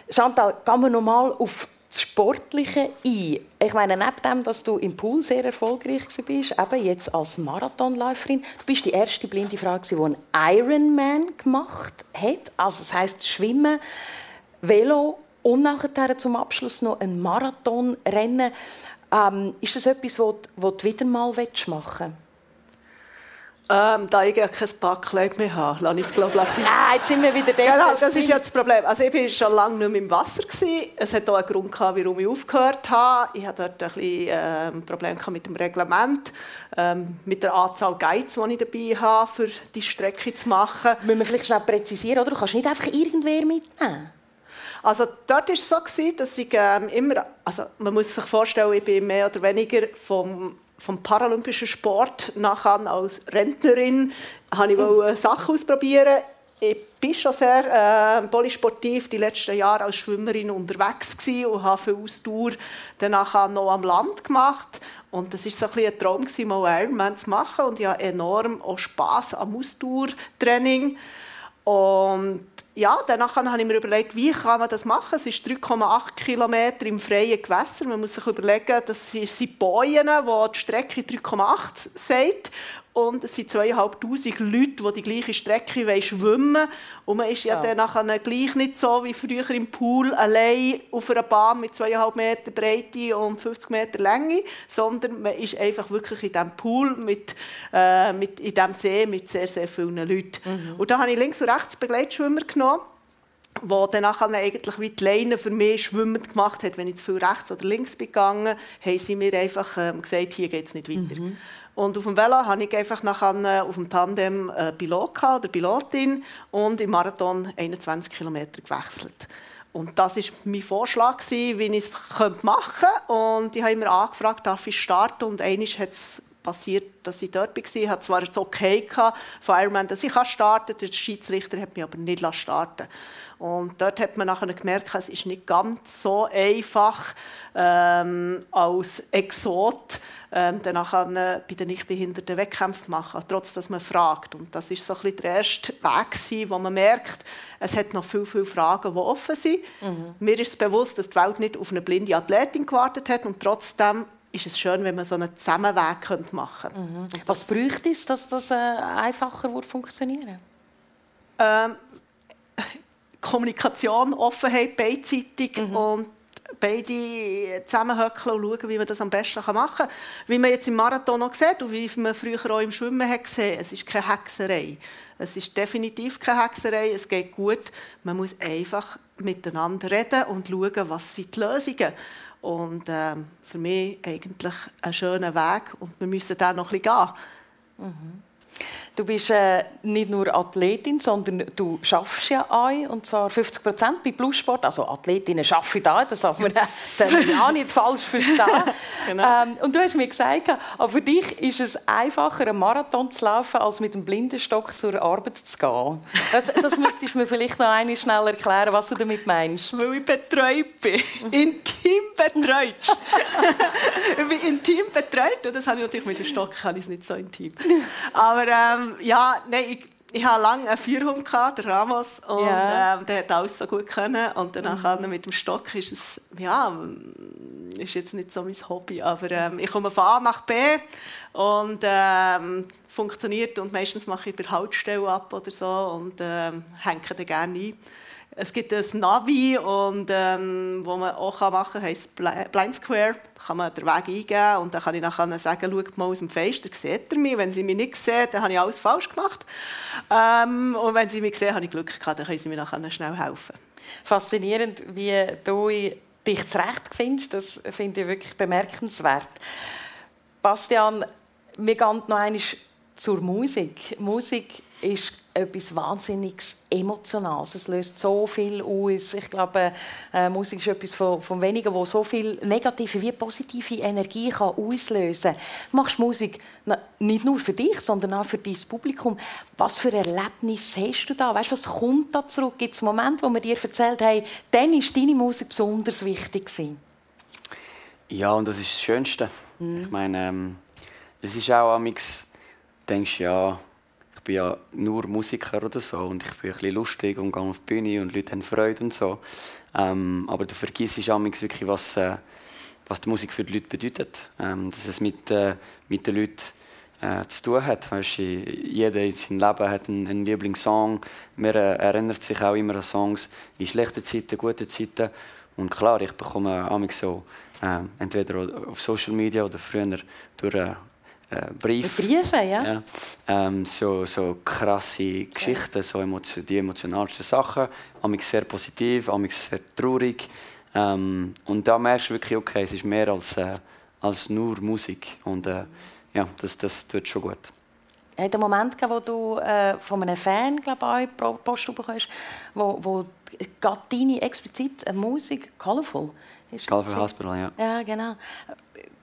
S2: Chantal, gehen wir nochmal auf das Sportliche ein. Ich meine, neben dem, dass du im Pool sehr erfolgreich bist, eben jetzt als Marathonläuferin, du bist die erste blinde Frau, die einen Ironman gemacht hat. Also das heißt Schwimmen, Velo und nachher zum Abschluss noch ein Marathonrennen. Ähm, ist das etwas, was du wieder mal machen willst?
S3: Ähm, da ich ja kein Backkleid mehr habe, lasse ich es glaube ich
S2: Ah, jetzt sind wir wieder da.
S3: Genau, das ist ja das Problem. Also ich war schon lange nicht mehr im Wasser. Gewesen. Es hat auch einen Grund, gehabt, warum ich aufgehört habe. Ich hatte dort ein bisschen ähm, Problem mit dem Reglement, ähm, mit der Anzahl Guides, die ich dabei habe, für die Strecke zu machen.
S2: Müssen wir vielleicht schnell präzisieren, oder? Du kannst nicht einfach irgendwer mitnehmen.
S3: Also dort war es so, dass ich ähm, immer, also man muss sich vorstellen, ich bin mehr oder weniger vom, vom paralympischen Sport nachher als Rentnerin, habe ich mhm. Sachen ausprobieren. Ich bin schon sehr äh, polysportiv die letzten Jahre als Schwimmerin unterwegs gewesen und habe viel Ausdauer danach noch am Land gemacht. Und das war so ein, ein Traum, mal Ironman zu machen. Und ich habe enorm auch Spass am Ausdauertraining. Und ja, danach habe ich mir überlegt, wie kann man das machen. Es ist 3,8 Kilometer im freien Gewässer. Man muss sich überlegen, das sind Bojen, wo die Strecke 3,8 sagt und es sind zweieinhalbtausend Leute, die die gleiche Strecke schwimmen wollen. Und man ist ja, ja. dann nachher gleich nicht so wie früher im Pool allein auf einer Bahn mit zweieinhalb Meter Breite und 50 Meter Länge, sondern man ist einfach wirklich in diesem Pool, mit, äh, mit, in diesem See mit sehr, sehr vielen Leuten. Mhm. Und da habe ich links und rechts Begleitschwimmer genommen wo dann eigentlich wie die Leine für mich schwimmend gemacht hat, wenn ich zu viel rechts oder links bin gegangen, haben sie mir einfach ähm, gesagt, hier geht es nicht weiter. Mhm. Und auf dem Velo hatte ich einfach nachher auf dem Tandem einen Pilot oder Pilotin und im Marathon 21 Kilometer gewechselt. Und das war mein Vorschlag, wie ich es machen könnte. Und ich habe immer angefragt, darf ich starten? Und einmal hat es passiert, dass ich dort war. Ich hatte zwar das Okay von Ironman, dass ich starten kann. Der Schiedsrichter hat mich aber nicht starten Und dort hat man nachher gemerkt, es ist nicht ganz so einfach ähm, als Exot ähm, danach bei den Nichtbehinderten Wettkämpfe machen, trotz dass man fragt. Und das ist so ein bisschen der erste Weg, wo man merkt, es hat noch viele, viele Fragen, die offen sind. Mhm. Mir ist bewusst, dass die Welt nicht auf eine blinde Athletin gewartet hat und trotzdem ist es schön, wenn man so einen Zusammenweg machen könnte.
S2: Mhm. Was bräuchte es, dass das äh, einfacher funktionieren
S3: ähm, Kommunikation, Offenheit, beidseitig mhm. und beide zusammenhöckeln und schauen, wie man das am besten machen kann. Wie man jetzt im Marathon noch sieht und wie man früher auch im Schwimmen hat gesehen, es ist keine Hexerei. Es ist definitiv keine Hexerei, es geht gut. Man muss einfach miteinander reden und schauen, was sind die Lösungen sind. Und ähm, für mich eigentlich ein schöner Weg und wir müssen da noch ein bisschen gehen.
S2: Mhm. Du bist äh, nicht nur Athletin, sondern du schaffst ja ein, und zwar 50 Prozent bei Plussport. Also Athletinnen arbeiten da, das darf man ja nicht falsch verstehen. genau. ähm, und du hast mir gesagt, aber für dich ist es einfacher, einen Marathon zu laufen, als mit einem Blindenstock zur Arbeit zu gehen. Das, das müsstest du mir vielleicht noch einmal schnell erklären, was du damit meinst.
S3: Weil ich betreut bin. Intim betreut. ich bin intim betreut. Das habe ich natürlich mit dem Stock kann ich nicht so intim. Aber ähm, ja, nein, ich, ich hatte lange einen Vierhund, der Ramos, und ja. ähm, der hat alles so gut können. Und dann mhm. mit dem Stock ist es, ja, ist jetzt nicht so mein Hobby, aber ähm, ich komme von A nach B und ähm, funktioniert und meistens mache ich bei Haltestelle ab oder so und ähm, hänge dann gerne ein. Es gibt ein Navi, und, ähm, wo man auch machen kann, heisst Blind Square. Da kann man den Weg eingeben und dann kann ich nachher sagen, schaut mal aus dem Fenster, seht ihr mich? Wenn sie mich nicht sehen, dann habe ich alles falsch gemacht. Ähm, und wenn sie mich sehen, habe ich Glück gehabt, dann können sie mir nachher schnell helfen.
S2: Faszinierend, wie du dich zurecht findest, das finde ich wirklich bemerkenswert. Bastian, wir gehen noch einmal zur Musik. Musik ist etwas wahnsinnig Emotionales. Es löst so viel aus. Ich glaube, äh, Musik ist etwas von, von wenigen, wo so viel negative wie positive Energie kann auslösen kann. Du machst Musik nicht nur für dich, sondern auch für dein Publikum. Was für Erlebnis hast du da? Weißt, was kommt da zurück? Gibt es Momente, wo man dir erzählt hey, dann war deine Musik besonders wichtig? Gewesen?
S4: Ja, und das ist das Schönste. Mhm. Ich meine, ähm, es ist auch am denkst ja, ich bin ja nur Musiker oder so und ich bin ein bisschen lustig und gehe auf die Bühne und Leute haben Freude und so. Ähm, aber du vergisst wirklich, was, äh, was die Musik für die Leute bedeutet. Ähm, dass es mit, äh, mit den Leuten äh, zu tun hat. Weißt, jeder in seinem Leben hat einen, einen Lieblingssong. Man äh, erinnert sich auch immer an Songs in schlechten Zeiten, guten Zeiten. Und klar, ich bekomme auch so, äh, entweder auf Social Media oder früher durch äh, Brief.
S2: Briefe, ja. ja
S4: ähm, so, so krasse Geschichten, so emotio die emotionalsten Sachen. Amix sehr positiv, amix sehr traurig. Ähm, und da merkst du wirklich, okay, es ist mehr als, äh, als nur Musik. Und äh, ja, das, das tut schon gut.
S2: Hat einen Moment gegeben, wo du äh, von einem Fan glaube ich, Post bekommst, wo, wo deine explizit Musik Colorful
S4: ist Colorful Hospital, ja.
S2: Ja, genau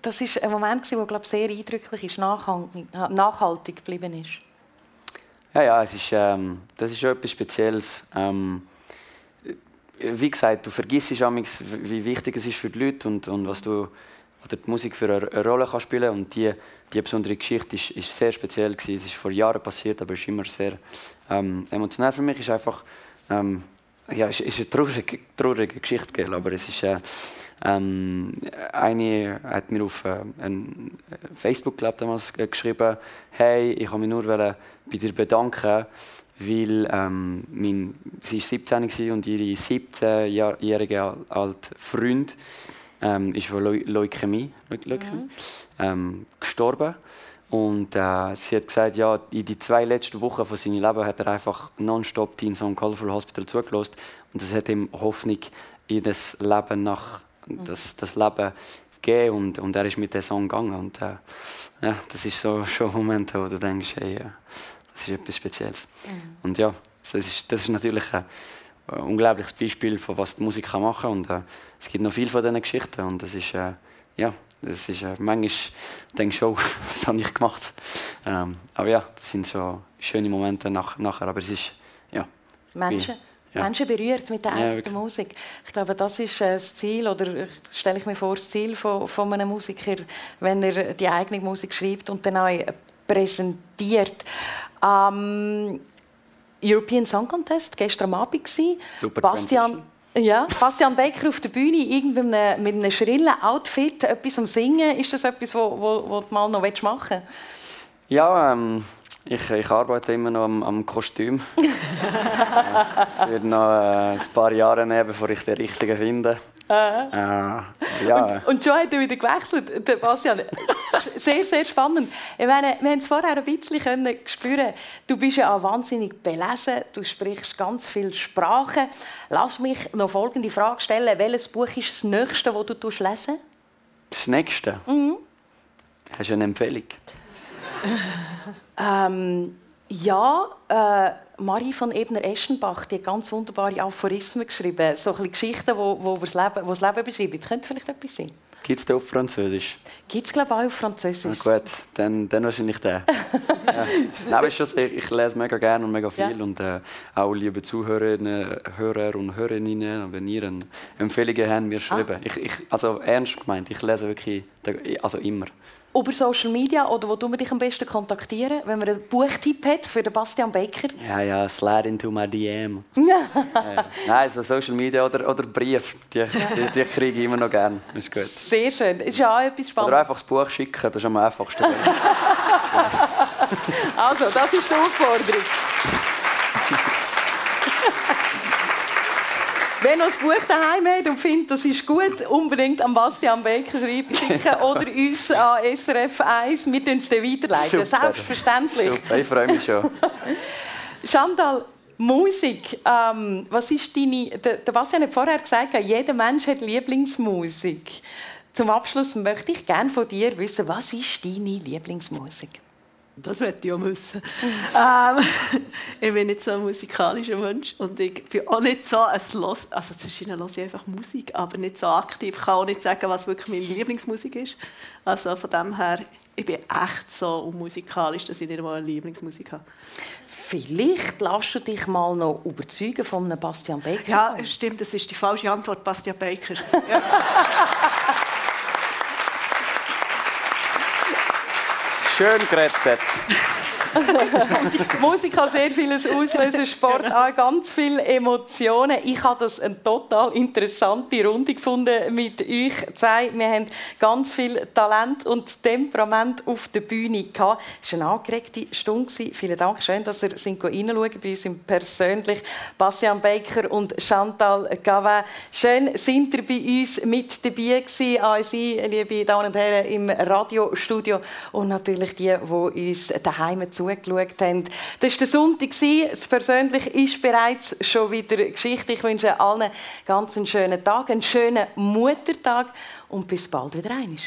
S2: das ist ein Moment, der glaube sehr eindrücklich ist, nachhaltig geblieben ist.
S4: Ja, ja, es ist, ähm, das ist etwas Spezielles. Ähm, wie gesagt, du vergisst wie wichtig es ist für die Leute und, und was du oder die Musik für eine, Rolle kann spielen und die, die besondere Geschichte ist, ist sehr speziell gewesen. Es ist vor Jahren passiert, aber es ist immer sehr ähm, emotional für mich. Ist einfach ähm, ja, es ist eine traurige, traurige Geschichte, aber es ist äh, ähm, eine hat mir auf äh, Facebook glaub, damals geschrieben, hey, ich habe mich nur bei dir bedanken, weil ähm, mein, sie war 17 und ihre 17-jährige alte Freund ähm, ist von Leu Leukämie, Leukämie mhm. ähm, gestorben. Und äh, sie hat gesagt, ja, in die zwei letzten Wochen von seinem Leben hat er einfach nonstop Teen Song Colorful Hospital zugelassen. Und das hat ihm Hoffnung in das Leben nach das, das Leben gegeben und, und er ist mit dem Song gegangen. Und äh, ja, das ist so schon ein Moment, wo du denkst, hey, ja, das ist etwas Spezielles. Mhm. Und ja, das ist, das ist natürlich ein, ein unglaubliches Beispiel von was die Musik kann machen kann. Und äh, es gibt noch viel von diesen Geschichten und das ist, äh, ja, das ist äh, manchmal denkst du, oh, was habe ich gemacht? Ähm, aber ja, das sind so schöne Momente nach, nachher. Aber es ist, ja.
S2: Menschen, ja. Menschen berührt mit der eigenen ja, Musik. Ich glaube, das ist äh, das Ziel, oder stelle ich mir vor, das Ziel von, von einem Musiker, wenn er die eigene Musik schreibt und dann auch präsentiert. Ähm, European Song Contest, gestern Abend.
S4: Super
S2: Bastian, ja, Bastian Becker auf der Bühne irgendwie mit einem, mit einem schrillen Outfit, etwas am Singen. Ist das etwas, was du mal noch machen willst?
S4: Ja, ähm, ich, ich arbeite immer noch am, am Kostüm. es wird noch äh, ein paar Jahre nehmen, bevor ich den richtigen finde. Äh.
S2: Äh, ja. Und, und schon hat er wieder gewechselt, der Bastian. sehr, sehr spannend. Ich meine, wir haben es vorher ein bisschen können spüren. Du bist ja auch wahnsinnig belesen. Du sprichst ganz viele Sprachen. Lass mich noch folgende Frage stellen. Welches Buch ist das nächste, das du lesen
S4: Das nächste? Mhm. Hast du eine Empfehlung?
S2: Ähm, Ja, äh, Marie von Ebner-Eschenbach, die hat ganz wunderbare Aphorismen geschrieben, so ein Geschichten, wo, wo das Leben, wo das Leben beschreiben. Könnte vielleicht etwas sein?
S4: Gibt es den auf Französisch?
S2: Gibt es, glaube ich, auch auf Französisch.
S4: Na gut, dann, dann wahrscheinlich den. ja. Nein, schon, ich, ich, lese mega gerne und mega viel. Ja. Und äh, auch liebe Zuhörerinnen, Hörer und Hörerinnen, wenn ihr Empfehlungen habt, mir schreiben. Ah. Ich, ich, also ernst gemeint, ich lese wirklich also immer
S2: über Social Media oder wo du dich am besten kontaktieren, wenn man einen Buchtipp hat für den Bastian Baker?
S4: Ja, ja, slide into my DM. ja. Nein, so Social Media oder, oder Brief, die, die, die kriege ich immer noch gerne. Ist gut.
S2: Sehr schön. Ist ja auch etwas Spannendes.
S4: Oder einfach das Buch schicken, das ist am einfachsten.
S2: also, das ist die Aufforderung. Wenn ihr das Buch daheim habt und findet, das ist gut, unbedingt an Bastian Becker schreiben schicken oder uns an SRF 1. Wir tun es dann weiterleiten. Super. Selbstverständlich.
S4: Super, ich freue mich schon.
S2: Chantal, Musik, ähm, was ist deine... Der, der Bastian hat vorher gesagt, jeder Mensch hat Lieblingsmusik. Zum Abschluss möchte ich gerne von dir wissen, was ist deine Lieblingsmusik?
S3: Das möchte ich auch wissen. ähm, ich bin nicht so ein musikalischer Mensch und ich bin auch nicht so ein Los also zwischen höre ich einfach Musik, aber nicht so aktiv. Ich kann auch nicht sagen, was wirklich meine Lieblingsmusik ist. Also von dem her, ich bin echt so musikalisch, dass ich nicht mal eine Lieblingsmusik habe.
S2: Vielleicht lässt du dich mal noch überzeugen von einem Bastian Baker.
S3: Ja, stimmt, das ist die falsche Antwort, Bastian Baker. Ja.
S4: Schön gerettet.
S2: Musik kann sehr vieles auslösen, Sport auch ganz viele Emotionen. Ich habe das eine total interessante Runde gefunden mit euch zwei. Wir haben ganz viel Talent und Temperament auf der Bühne gehabt. Es war eine angeregte Stunde. Vielen Dank. Schön, dass ihr reinschauen bei uns im persönlich. Bastian Baker und Chantal Gavin. Schön, sind ihr bei uns mit dabei gewesen. An Sie, liebe Damen und Herren, im Radiostudio und natürlich die, die uns daheim zu zugeschaut haben. Das war der Sonntag. Das Persönliche ist bereits schon wieder Geschichte. Ich wünsche allen ganz einen schönen Tag, einen schönen Muttertag und bis bald wieder einmal.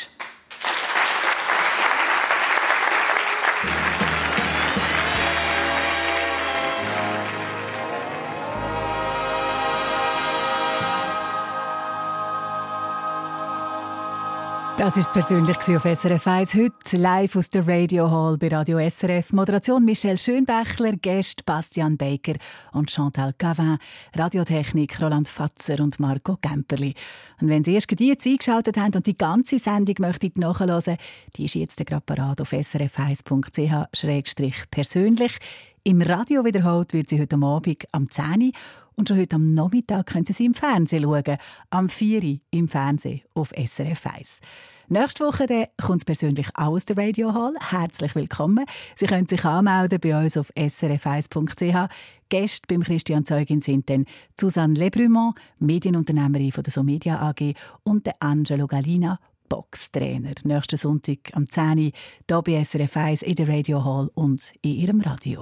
S5: Das ist persönlich auf SRF 1 heute live aus der Radio Hall bei Radio SRF. Moderation Michelle Schönbächler, Gäste Bastian Baker und Chantal Cavin, Radiotechnik Roland Fatzer und Marco Gemperli. Und wenn Sie erst jetzt eingeschaltet haben und die ganze Sendung möchtet nachhören, die ist jetzt gerade parat auf srf1.ch-persönlich. Im Radio wiederholt wird sie heute Abend am 10 Uhr und schon heute am Nachmittag können Sie sie im Fernsehen schauen. Am 4 Uhr im Fernsehen auf SRF 1. Nächste Woche kommt es persönlich aus der Radio Hall. Herzlich willkommen. Sie können sich anmelden bei uns auf srf1.ch. Gäste beim Christian Zeugin sind dann Susanne Lebrumont, Medienunternehmerin von der Somedia AG und der Angelo Galina, Boxtrainer. Nächsten Sonntag am 10 Uhr hier bei SRF 1 in der Radio Hall und in Ihrem Radio.